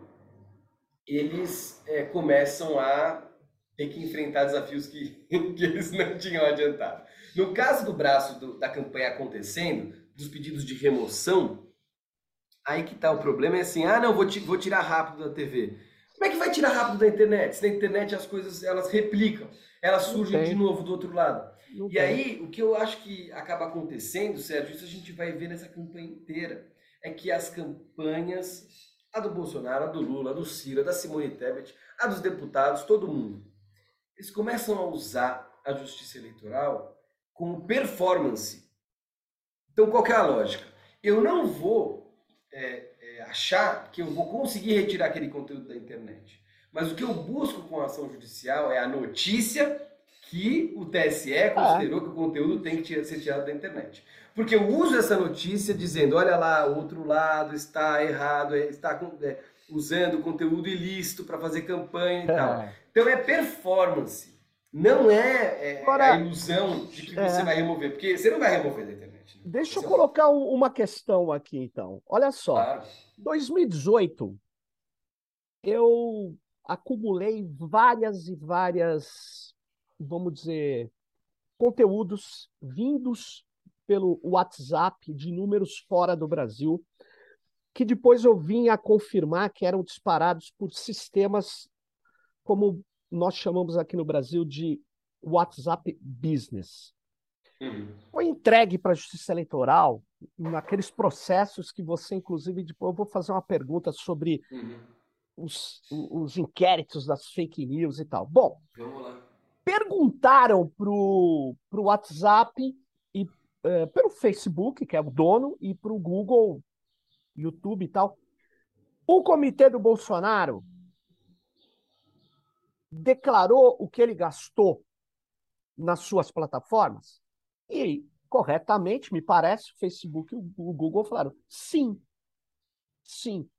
eles é, começam a ter que enfrentar desafios que, *laughs* que eles não tinham adiantado. No caso do braço do, da campanha acontecendo, dos pedidos de remoção, aí que tá o problema, é assim, ah não, vou, vou tirar rápido da TV. Como é que vai tirar rápido da internet? Se na internet as coisas, elas replicam, elas surgem de novo do outro lado. Não e tem. aí, o que eu acho que acaba acontecendo, Sérgio, isso a gente vai ver nessa campanha inteira, é que as campanhas, a do Bolsonaro, a do Lula, a do Ciro, a da Simone Tebet, a dos deputados, todo mundo, eles começam a usar a justiça eleitoral como performance. Então, qual é a lógica? Eu não vou é, é, achar que eu vou conseguir retirar aquele conteúdo da internet. Mas o que eu busco com a ação judicial é a notícia que o TSE ah. considerou ah. que o conteúdo tem que ser tirado da internet. Porque eu uso essa notícia dizendo, olha lá, o outro lado está errado, é, está é, usando conteúdo ilícito para fazer campanha e tal. Então é performance. Não é, é Agora, a ilusão de que é. você vai remover, porque você não vai remover da internet. Né? Deixa eu colocar uma questão aqui, então. Olha só. Claro. 2018, eu acumulei várias e várias, vamos dizer, conteúdos vindos pelo WhatsApp de números fora do Brasil, que depois eu vim a confirmar que eram disparados por sistemas como nós chamamos aqui no Brasil de WhatsApp Business. Uhum. Foi entregue para a Justiça Eleitoral naqueles processos que você, inclusive, depois eu vou fazer uma pergunta sobre uhum. os, os inquéritos das fake news e tal. Bom, perguntaram para o WhatsApp e uh, pelo Facebook, que é o dono, e para o Google, YouTube e tal. O comitê do Bolsonaro declarou o que ele gastou nas suas plataformas? E corretamente, me parece, o Facebook e o Google falaram sim. Sim.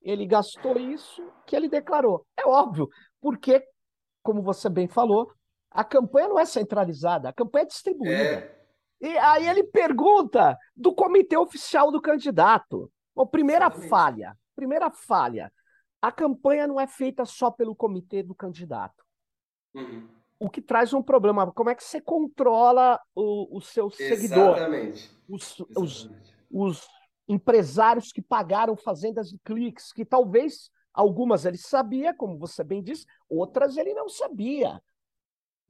Ele gastou isso que ele declarou. É óbvio, porque, como você bem falou, a campanha não é centralizada, a campanha é distribuída. É. E aí ele pergunta do comitê oficial do candidato. Bom, primeira Exatamente. falha. Primeira falha. A campanha não é feita só pelo comitê do candidato. Uhum. O que traz um problema. Como é que você controla o, o seu seguidor? Exatamente. Os, Os, os empresários que pagaram fazendas de cliques, que talvez algumas ele sabia, como você bem disse, outras ele não sabia.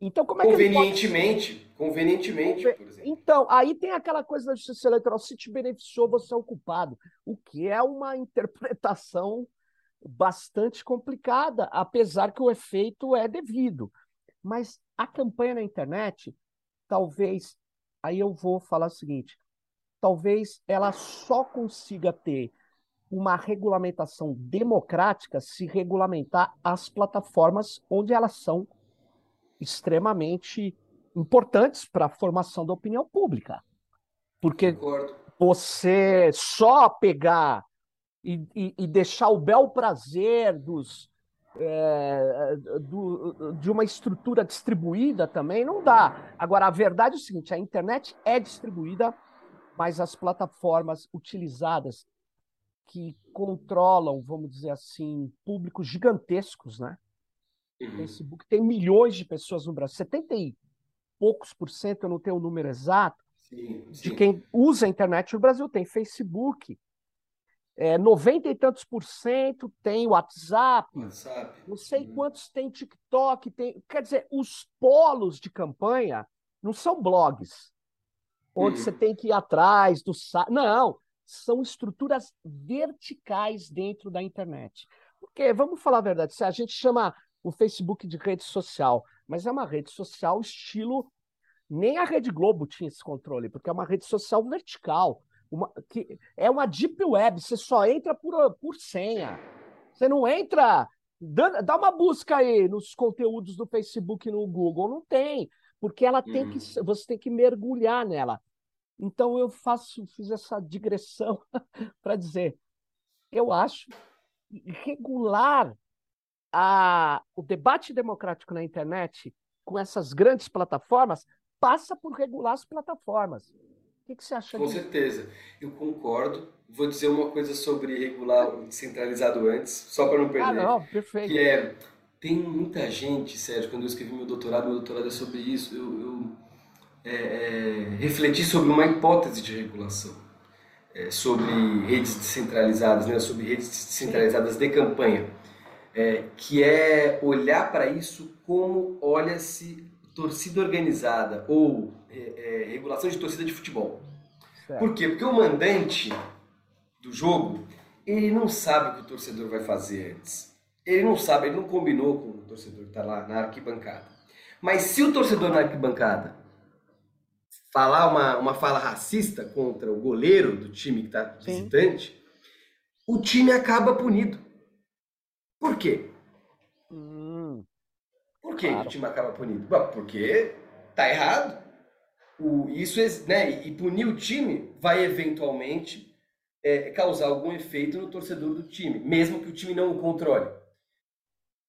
Então, como é convenientemente, que pode... convenientemente, por exemplo. Então, aí tem aquela coisa da justiça eleitoral, se te beneficiou, você é o culpado, o que é uma *laughs* interpretação bastante complicada, apesar que o efeito é devido. Mas a campanha na internet, talvez, aí eu vou falar o seguinte, talvez ela só consiga ter uma regulamentação democrática se regulamentar as plataformas onde elas são extremamente importantes para a formação da opinião pública. Porque você só pegar e, e, e, deixar o bel prazer dos, é, do, de uma estrutura distribuída também não dá. Agora, a verdade é o seguinte: a internet é distribuída, mas as plataformas utilizadas que controlam, vamos dizer assim, públicos gigantescos, né? Uhum. Facebook tem milhões de pessoas no Brasil, 70 e poucos por cento, eu não tenho o número exato, sim, sim. de quem usa a internet no Brasil tem Facebook. É, 90 e tantos por cento tem WhatsApp, WhatsApp. não sei uhum. quantos tem TikTok, tem. Quer dizer, os polos de campanha não são blogs, onde uhum. você tem que ir atrás do site. Não, são estruturas verticais dentro da internet. Porque, vamos falar a verdade, se a gente chama o Facebook de rede social, mas é uma rede social estilo. Nem a Rede Globo tinha esse controle, porque é uma rede social vertical. Uma, que é uma deep web, você só entra por, por senha. Você não entra. Dá, dá uma busca aí nos conteúdos do Facebook e no Google. Não tem, porque ela tem que. Uhum. Você tem que mergulhar nela. Então eu faço, fiz essa digressão *laughs* para dizer, eu acho regular a, o debate democrático na internet com essas grandes plataformas passa por regular as plataformas. O que, você acha Com disso? certeza, eu concordo. Vou dizer uma coisa sobre regular centralizado antes, só para não perder. Ah, não, perfeito. Que é, tem muita gente, Sérgio, quando eu escrevi meu doutorado, meu doutorado é sobre isso, eu, eu é, é, refleti sobre uma hipótese de regulação, é, sobre redes descentralizadas, né, sobre redes descentralizadas de campanha é, que é olhar para isso como olha-se torcida organizada ou é, é, regulação de torcida de futebol. Certo. Por quê? Porque o mandante do jogo, ele não sabe o que o torcedor vai fazer antes. Ele não sabe, ele não combinou com o torcedor que está lá na arquibancada. Mas se o torcedor na arquibancada falar uma, uma fala racista contra o goleiro do time que está visitante, o time acaba punido. Por quê? Por que claro. o time acaba punindo? Porque tá errado. O, isso né, e punir o time vai eventualmente é, causar algum efeito no torcedor do time, mesmo que o time não o controle.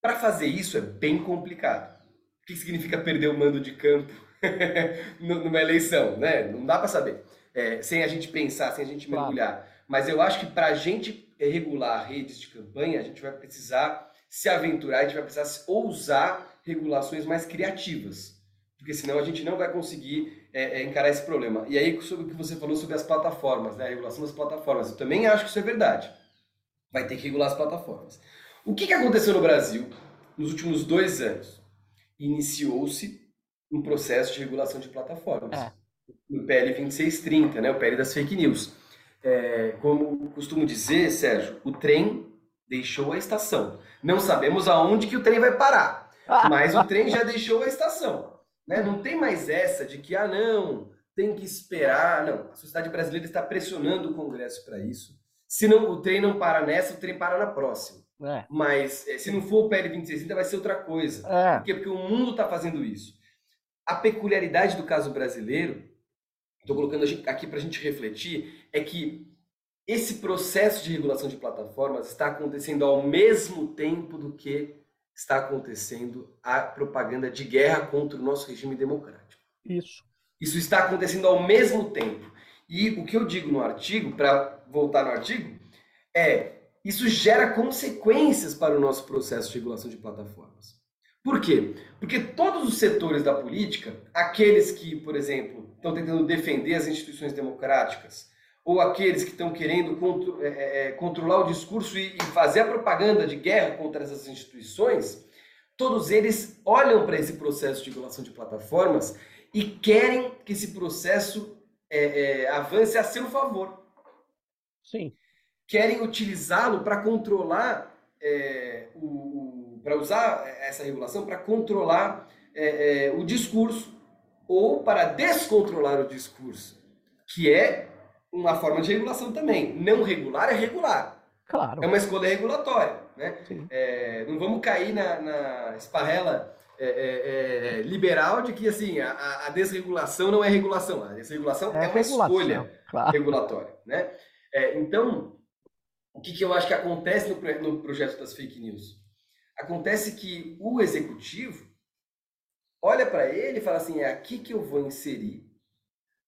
Para fazer isso é bem complicado. O que significa perder o mando de campo *laughs* numa eleição? Né? Não dá para saber. É, sem a gente pensar, sem a gente mergulhar. Claro. Mas eu acho que para a gente regular redes de campanha, a gente vai precisar se aventurar, a gente vai precisar ousar regulações mais criativas. Porque senão a gente não vai conseguir é, é, encarar esse problema. E aí, sobre o que você falou sobre as plataformas, né? a regulação das plataformas, eu também acho que isso é verdade. Vai ter que regular as plataformas. O que, que aconteceu no Brasil nos últimos dois anos? Iniciou-se um processo de regulação de plataformas. É. No PL 2630, né? o PL das fake news é, como costumo dizer, Sérgio, o trem deixou a estação. Não sabemos aonde que o trem vai parar, *laughs* mas o trem já deixou a estação. Né? Não tem mais essa de que, ah, não, tem que esperar. Não, a sociedade brasileira está pressionando o Congresso para isso. Se não, o trem não para nessa, o trem para na próxima. É. Mas é, se não for o PL 2630, vai ser outra coisa. É. Por quê? Porque o mundo está fazendo isso. a peculiaridade do caso brasileiro, estou colocando aqui para a gente refletir, é que esse processo de regulação de plataformas está acontecendo ao mesmo tempo do que está acontecendo a propaganda de guerra contra o nosso regime democrático. Isso. Isso está acontecendo ao mesmo tempo. E o que eu digo no artigo, para voltar no artigo, é isso gera consequências para o nosso processo de regulação de plataformas. Por quê? Porque todos os setores da política, aqueles que, por exemplo, estão tentando defender as instituições democráticas, ou aqueles que estão querendo contro é, é, é, controlar o discurso e, e fazer a propaganda de guerra contra essas instituições, todos eles olham para esse processo de regulação de plataformas e querem que esse processo é, é, avance a seu favor. Sim. Querem utilizá-lo para controlar é, o, para usar essa regulação para controlar o discurso ou para descontrolar o discurso, que é uma forma de regulação também. Não regular é regular. Claro. É uma escolha regulatória. Né? É, não vamos cair na, na esparrela é, é, é, liberal de que assim a, a, desregulação não é regulação. A desregulação é, uma escolha claro. regulatória. Né? então, o que, que eu acho que acontece no, no projeto das fake news? Acontece que o executivo olha para ele e fala assim: é aqui que eu vou inserir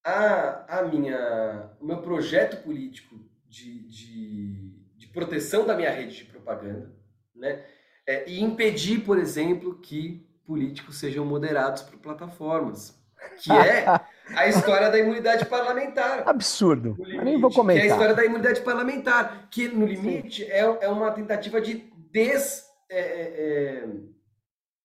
a, a minha, o meu projeto político de, de, de proteção da minha rede de propaganda, né? É, e impedir, por exemplo, que políticos sejam moderados por plataformas, que é a *laughs* história da imunidade parlamentar. Absurdo. Limite, nem vou comentar. Que é a história da imunidade parlamentar, que no limite é, é uma tentativa de des é, é, é,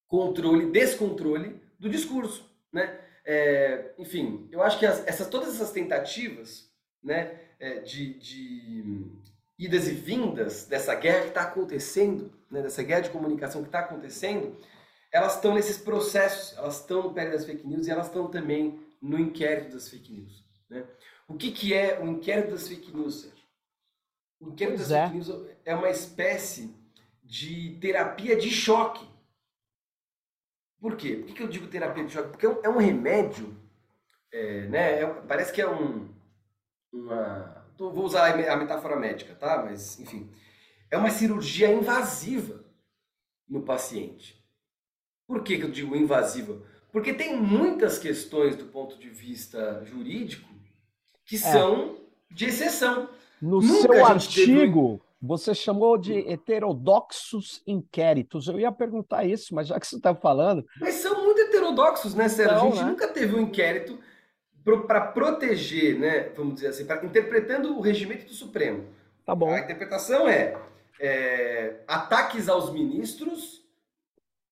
controle, descontrole do discurso, né? É, enfim, eu acho que as, essas, todas essas tentativas, né, é, de, de, idas e vindas dessa guerra que está acontecendo, né, dessa guerra de comunicação que está acontecendo, elas estão nesses processos, elas estão no pé das fake news e elas estão também no inquérito das fake news. Né? O que, que é o inquérito das fake news, Sérgio? O inquérito pois das é. fake news é uma espécie de terapia de choque. Por quê? Por que eu digo terapia de choque? Porque é um é remédio, é, né? É, parece que é um. Uma, vou usar a metáfora médica, tá? Mas, enfim. É uma cirurgia invasiva no paciente. Por que, que eu digo invasiva? Porque tem muitas questões do ponto de vista jurídico que é. são de exceção. No Nunca seu artigo, teve... Você chamou de heterodoxos inquéritos. Eu ia perguntar isso, mas já que você está falando. Mas são muito heterodoxos, né, Sérgio? Então, a gente né? nunca teve um inquérito para proteger, né? Vamos dizer assim, pra, interpretando o regimento do Supremo. Tá bom. A interpretação é, é ataques aos ministros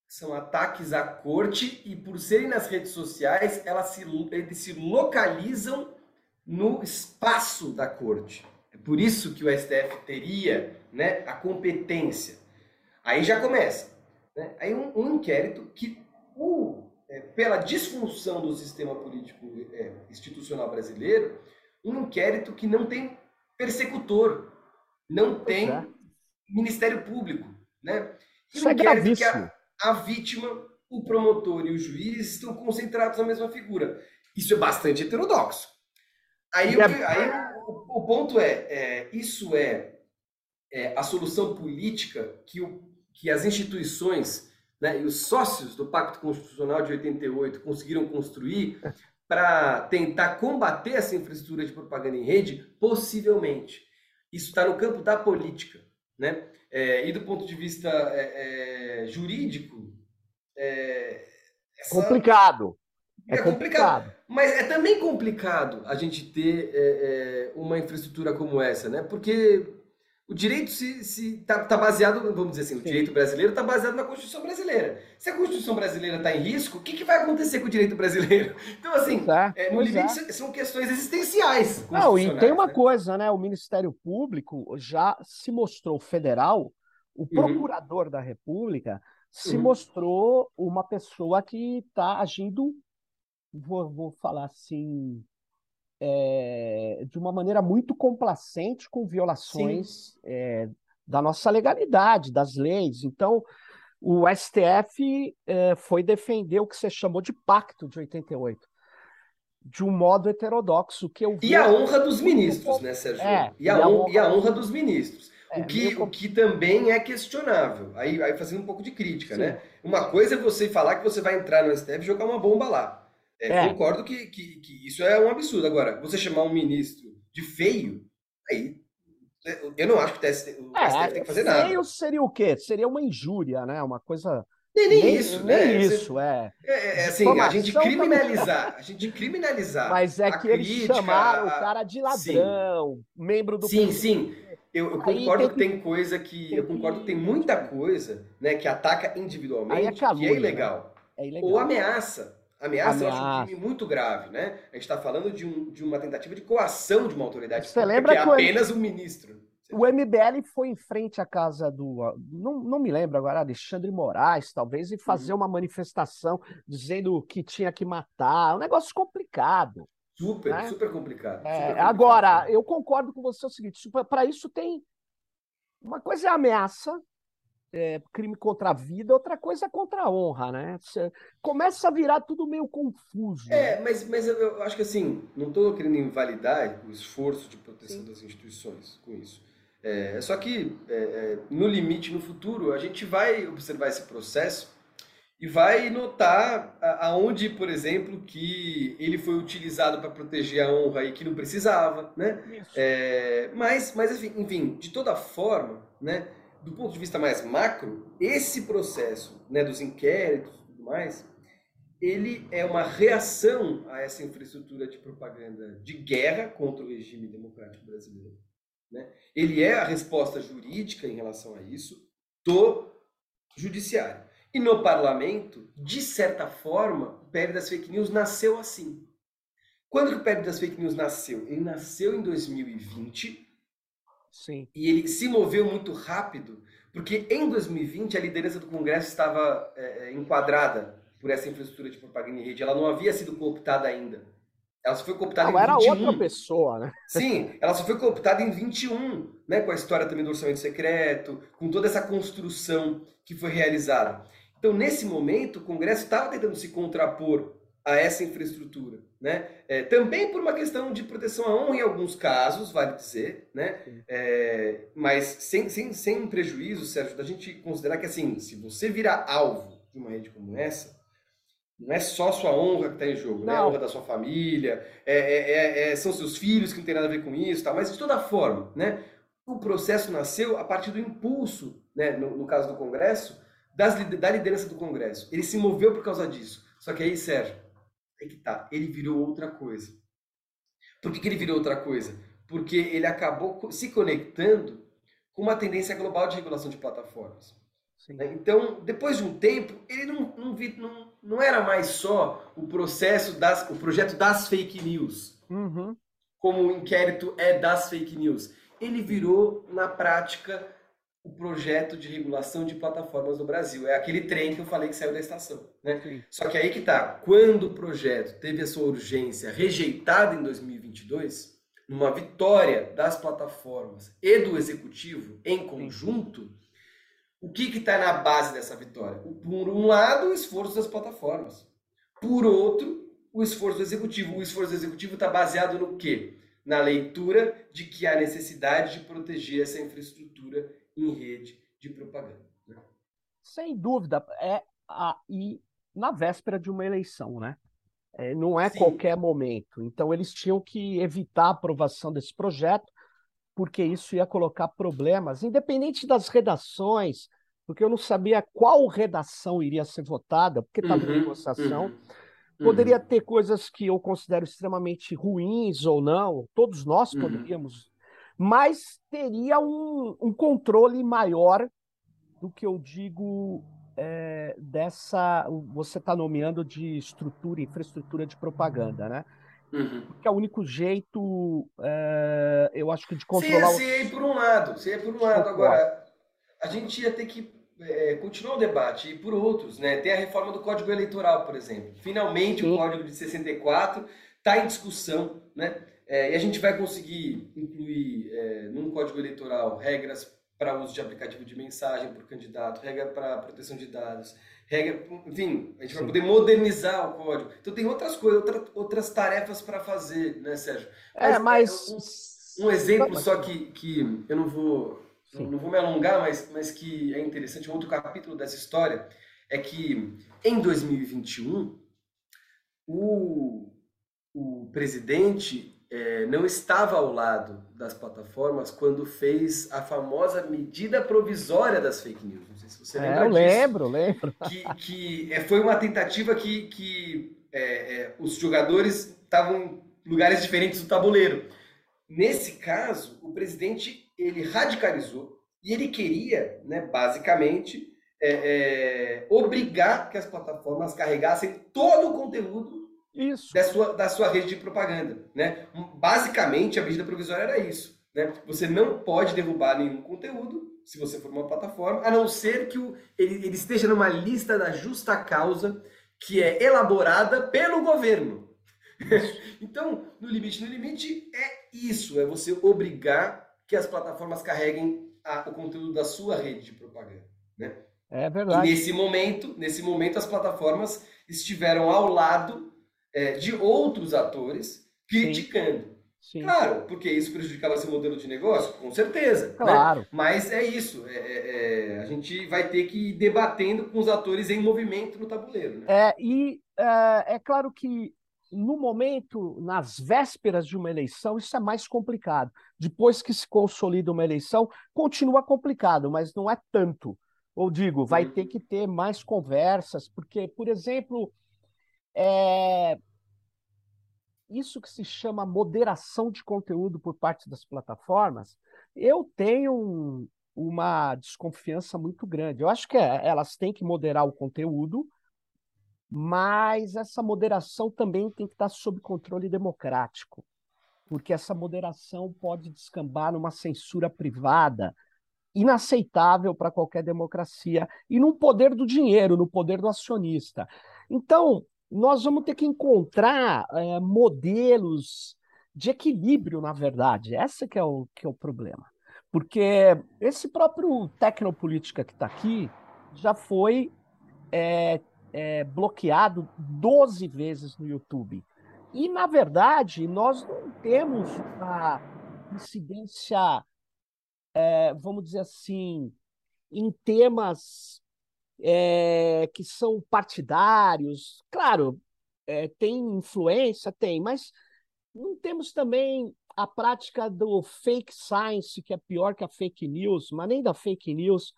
são ataques à corte e por serem nas redes sociais, elas se, eles se localizam no espaço da corte. Por isso que o STF teria né, a competência. Aí já começa. Né? Aí um, um inquérito que, o, é, pela disfunção do sistema político é, institucional brasileiro, um inquérito que não tem persecutor, não tem é. Ministério Público. Né? E Isso um é que a, a vítima, o promotor e o juiz estão concentrados na mesma figura. Isso é bastante heterodoxo. Aí, é... aí o, ponto é, é isso é, é, a solução política que, o, que as instituições né, e os sócios do Pacto Constitucional de 88 conseguiram construir para tentar combater essa infraestrutura de propaganda em rede? Possivelmente. Isso está no campo da política. Né? É, e do ponto de vista é, é jurídico, é, essa... complicado. É, é complicado. complicado. Mas é também complicado a gente ter é, é, uma infraestrutura como essa, né? Porque o direito se, se tá, tá baseado, vamos dizer assim, o direito brasileiro está baseado na Constituição brasileira. Se a Constituição brasileira está em risco, o que, que, vai acontecer com o direito brasileiro? *laughs* Então, assim, é, no limite é. são questões existenciais. Não, e tem uma né? coisa, né? O Ministério Público já se mostrou federal, o uhum. procurador uhum. da República se uhum. mostrou uma pessoa que está agindo vou, vou falar assim, é, de uma maneira muito complacente com violações é, da nossa legalidade, das leis. Então, o STF eh, foi defender o que você chamou de pacto de 88 de um modo heterodoxo que eu E a honra dos ministros, né, Sérgio? É, e, a e, a honra... e, a honra... dos ministros. É, o, que, o que também é questionável. Aí, aí fazendo um pouco de crítica, Sim. né? Uma coisa é você falar que você vai entrar no STF e jogar uma bomba lá. É, é. Concordo que, que, que, isso é um absurdo. Agora, você chamar um ministro de feio, aí eu não acho que o STF, o é, STF tem que fazer nada. Feio seria o quê? Seria uma injúria, né? Uma coisa. Nem, nem, nem isso, nem né? isso, é. É, é assim, a gente criminalizar, a gente criminalizar. Mas é que eles chamaram o cara de ladrão, sim. membro do. Sim, sim. Eu, eu concordo tem que, tem coisa que. Eu concordo que tem muita coisa né, que ataca individualmente, é calúnia, que é ilegal. Né? É ilegal. Ou ameaça. Ameaça, ameaça. eu acho um crime muito grave, né? A gente está falando de, um, de uma tentativa de coação de uma autoridade Você lembra que é apenas o ministro. O MBL foi em frente à casa do. Não, não me lembro agora, Alexandre Moraes, talvez, e fazer uhum. uma manifestação dizendo que tinha que matar. Um negócio complicado. Super, né? super, complicado, é, super complicado. Agora, eu concordo com você é o seguinte: para isso tem. Uma coisa é ameaça, é, crime contra a vida, outra coisa é contra a honra, né? Começa a virar tudo meio confuso. É, né? mas, mas eu acho que assim, não estou querendo invalidar o esforço de proteção Sim. das instituições com isso. É, só que, é, é, no limite, no futuro, a gente vai observar esse processo e vai notar aonde, por exemplo, que ele foi utilizado para proteger a honra e que não precisava, né? É, mas, mas enfim, enfim, de toda forma, né? Do ponto de vista mais macro, esse processo né, dos inquéritos e tudo mais, ele é uma reação a essa infraestrutura de propaganda de guerra contra o regime democrático brasileiro. Né? Ele é a resposta jurídica em relação a isso do judiciário. E no parlamento, de certa forma, o PL das fake news nasceu assim. Quando o PL das fake news nasceu? Ele nasceu em 2020 Sim. E ele se moveu muito rápido, porque em 2020 a liderança do Congresso estava é, é, enquadrada por essa infraestrutura de propaganda em rede. Ela não havia sido cooptada ainda. Ela só foi cooptada não, em 21. era outra pessoa, né? Sim, ela só foi cooptada em 21, né? Com a história também do orçamento secreto, com toda essa construção que foi realizada. Então, nesse momento, o Congresso estava tentando se contrapor a essa infraestrutura. Né? É, também por uma questão de proteção à honra em alguns casos, vale dizer, né? É, mas sem, sem, sem prejuízo, Sérgio, da gente considerar que assim, se você virar alvo de uma rede como essa, não é só sua honra que está em jogo, né? a honra da sua família, é, é, é, é, são seus filhos que não tem nada a ver com isso, tá? mas de toda forma, né? o processo nasceu a partir do impulso, né? no, no caso do Congresso, das, da liderança do Congresso. Ele se moveu por causa disso. Só que aí, Sérgio, é que tá, ele virou outra coisa. Por que, que ele virou outra coisa? Porque ele acabou se conectando com uma tendência global de regulação de plataformas. Né? Então, depois de um tempo, ele não, não, não, não, era mais só o processo das, o projeto das fake news, uhum. como o inquérito é das fake news. Ele virou, na prática, o projeto de regulação de plataformas no Brasil. É aquele trem que eu falei que saiu da estação. Né? Só que aí que tá, quando o projeto teve a sua urgência rejeitada em 2022, numa vitória das plataformas e do executivo em conjunto, o que está na base dessa vitória? Por um lado, o esforço das plataformas. Por outro, o esforço do executivo. O esforço do executivo está baseado no quê? Na leitura de que há necessidade de proteger essa infraestrutura em rede de propaganda. Né? Sem dúvida. É a, e na véspera de uma eleição, né? É, não é Sim. qualquer momento. Então, eles tinham que evitar a aprovação desse projeto, porque isso ia colocar problemas, independente das redações, porque eu não sabia qual redação iria ser votada, porque estava uhum, em negociação. Uhum, Poderia uhum. ter coisas que eu considero extremamente ruins ou não, todos nós uhum. poderíamos mas teria um, um controle maior do que eu digo é, dessa. Você está nomeando de estrutura, infraestrutura de propaganda, né? Uhum. Porque é o único jeito, é, eu acho que, de controlar. Se, se ir por um lado, se ir por um lado. Agora, a gente ia ter que é, continuar o debate e por outros, né? Tem a reforma do Código Eleitoral, por exemplo. Finalmente Sim. o Código de 64 está em discussão, né? É, e a gente vai conseguir incluir é, num código eleitoral regras para uso de aplicativo de mensagem por candidato, regra para proteção de dados, regra, enfim, a gente Sim. vai poder modernizar o código. Então tem outras coisas, outra, outras tarefas para fazer, né, Sérgio? É, mas, é, mas... Um, um, exemplo só que, que eu não vou, não vou me alongar, mas, mas que é interessante, um outro capítulo dessa história é que em 2021 o, o presidente é, não estava ao lado das plataformas quando fez a famosa medida provisória das fake news. Não sei se você lembra é, eu lembro, lembro. Que, que é, foi uma tentativa que, que é, é, os jogadores estavam em lugares diferentes do tabuleiro. Nesse caso, o presidente ele radicalizou e ele queria, né, basicamente, é, é, obrigar que as plataformas carregassem todo o conteúdo isso. Da, sua, da sua rede de propaganda. Né? Basicamente, a medida provisória era isso. Né? Você não pode derrubar nenhum conteúdo, se você for uma plataforma, a não ser que o, ele, ele esteja numa lista da justa causa que é elaborada pelo governo. *laughs* então, no limite, no limite é isso, é você obrigar que as plataformas carreguem a, o conteúdo da sua rede de propaganda, né? É verdade. E nesse momento, nesse momento as plataformas estiveram ao lado é, de outros atores criticando. Sim. Claro, porque isso prejudicava seu modelo de negócio, com certeza. Né? Claro. Né? Mas é isso. É, é, é, a gente vai ter que ir debatendo com os atores em movimento no tabuleiro. Né? É, e é, é claro que no momento, nas vésperas de uma eleição, isso é mais complicado. Depois que se consolida uma eleição, continua complicado, mas não é tanto. Ou digo, vai uhum. ter que ter mais conversas, porque, por exemplo, é... Isso que se chama moderação de conteúdo por parte das plataformas, eu tenho um, uma desconfiança muito grande. Eu acho que é, elas têm que moderar o conteúdo, mas essa moderação também tem que estar sob controle democrático, porque essa moderação pode descambar numa censura privada inaceitável para qualquer democracia e no poder do dinheiro, no poder do acionista. Então, nós vamos ter que encontrar é, modelos de equilíbrio, na verdade. Esse que é o, que é o problema. Porque esse próprio Tecnopolítica que está aqui já foi é, é, bloqueado 12 vezes no YouTube. E, na verdade, nós não temos uma incidência, é, vamos dizer assim, em temas é, que são partidários. Claro, é, tem influência, tem, mas não temos também a prática do fake science, que é pior que a fake news, mas nem da fake news.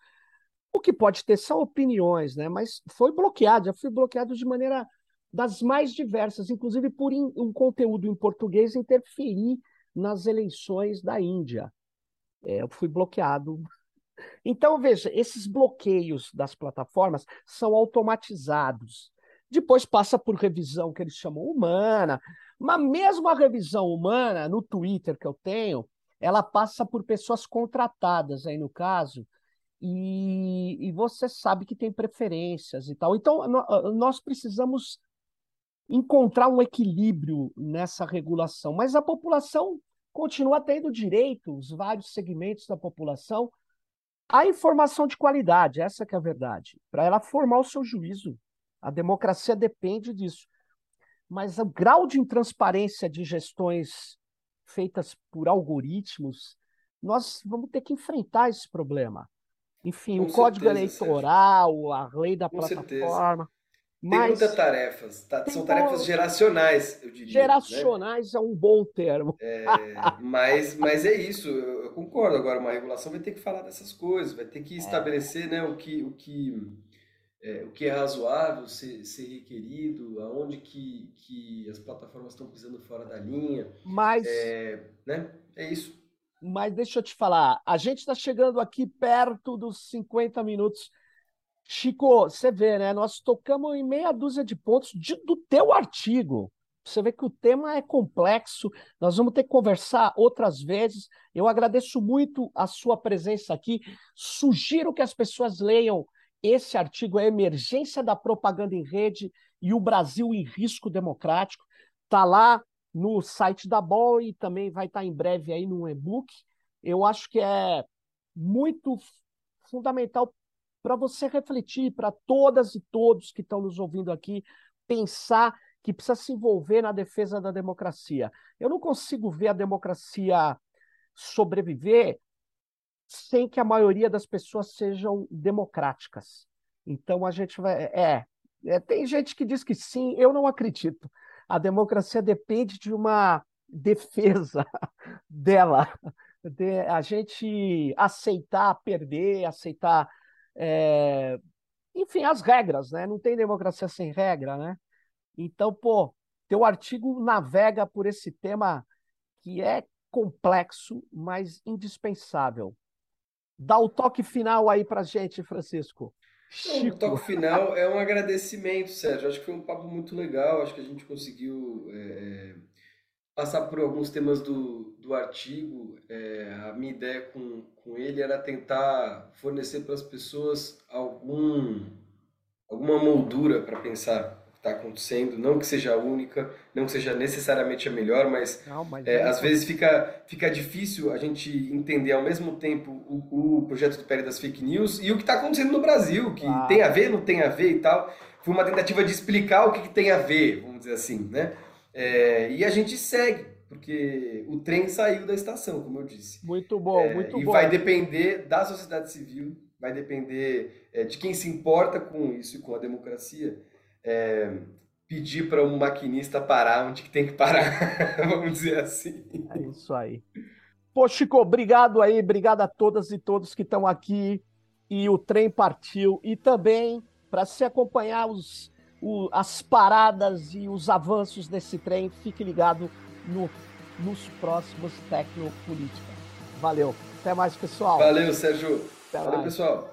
O que pode ter são opiniões, né? Mas foi bloqueado, já foi bloqueado de maneira das mais diversas, inclusive por in, um conteúdo em português interferir nas eleições da Índia. É, eu fui bloqueado então, veja, esses bloqueios das plataformas são automatizados. Depois passa por revisão que eles chamam humana, mas mesmo a revisão humana, no Twitter que eu tenho, ela passa por pessoas contratadas aí no caso, e, e você sabe que tem preferências e tal. Então, nós precisamos encontrar um equilíbrio nessa regulação, mas a população continua tendo direito, os vários segmentos da população, a informação de qualidade, essa que é a verdade, para ela formar o seu juízo. A democracia depende disso. Mas o grau de intransparência de gestões feitas por algoritmos, nós vamos ter que enfrentar esse problema. Enfim, Com o código eleitoral, Sérgio. a lei da Com plataforma. Certeza. Tem muitas tarefas, tá? são tarefas geracionais, eu diria. Né? Geracionais né? é um bom termo. É, mas, mas é isso, eu concordo. Agora, uma regulação vai ter que falar dessas coisas, vai ter que é. estabelecer né, o, que, o, que, é, o que é razoável ser, ser requerido, aonde que, que as plataformas estão pisando fora da linha. Mas. É, né? é isso. Mas deixa eu te falar, a gente está chegando aqui perto dos 50 minutos Chico, você vê, né? Nós tocamos em meia dúzia de pontos de, do teu artigo. Você vê que o tema é complexo, nós vamos ter que conversar outras vezes. Eu agradeço muito a sua presença aqui. Sugiro que as pessoas leiam esse artigo, A Emergência da Propaganda em Rede e o Brasil em Risco Democrático. Está lá no site da BOL e também vai estar em breve aí no e-book. Eu acho que é muito fundamental para você refletir, para todas e todos que estão nos ouvindo aqui, pensar que precisa se envolver na defesa da democracia. Eu não consigo ver a democracia sobreviver sem que a maioria das pessoas sejam democráticas. Então a gente vai. É, é, tem gente que diz que sim, eu não acredito. A democracia depende de uma defesa *laughs* dela, de a gente aceitar perder, aceitar, é, enfim, as regras, né? Não tem democracia sem regra, né? Então, pô, teu artigo navega por esse tema que é complexo, mas indispensável. Dá o toque final aí pra gente, Francisco. Chico. O toque final é um agradecimento, Sérgio. Acho que foi um papo muito legal. Acho que a gente conseguiu é, é, passar por alguns temas do, do artigo. É, a minha ideia com, com ele era tentar fornecer para as pessoas algum, alguma moldura para pensar está acontecendo, não que seja a única, não que seja necessariamente a melhor, mas, não, mas é, é às vezes fica, fica difícil a gente entender ao mesmo tempo o, o projeto do Pérez das fake news e o que está acontecendo no Brasil, que tem a ver, não tem a ver e tal. Foi uma tentativa de explicar o que, que tem a ver, vamos dizer assim, né? É, e a gente segue, porque o trem saiu da estação, como eu disse. Muito bom, é, muito e bom. E vai depender da sociedade civil, vai depender é, de quem se importa com isso e com a democracia, é, pedir para um maquinista parar onde que tem que parar, *laughs* vamos dizer assim. É isso aí. Pô, Chico, obrigado aí, obrigado a todas e todos que estão aqui. E o trem partiu. E também para se acompanhar os, o, as paradas e os avanços desse trem, fique ligado no, nos próximos Tecnopolítica. Valeu. Até mais, pessoal. Valeu, Sérgio. Até Valeu, mais. pessoal.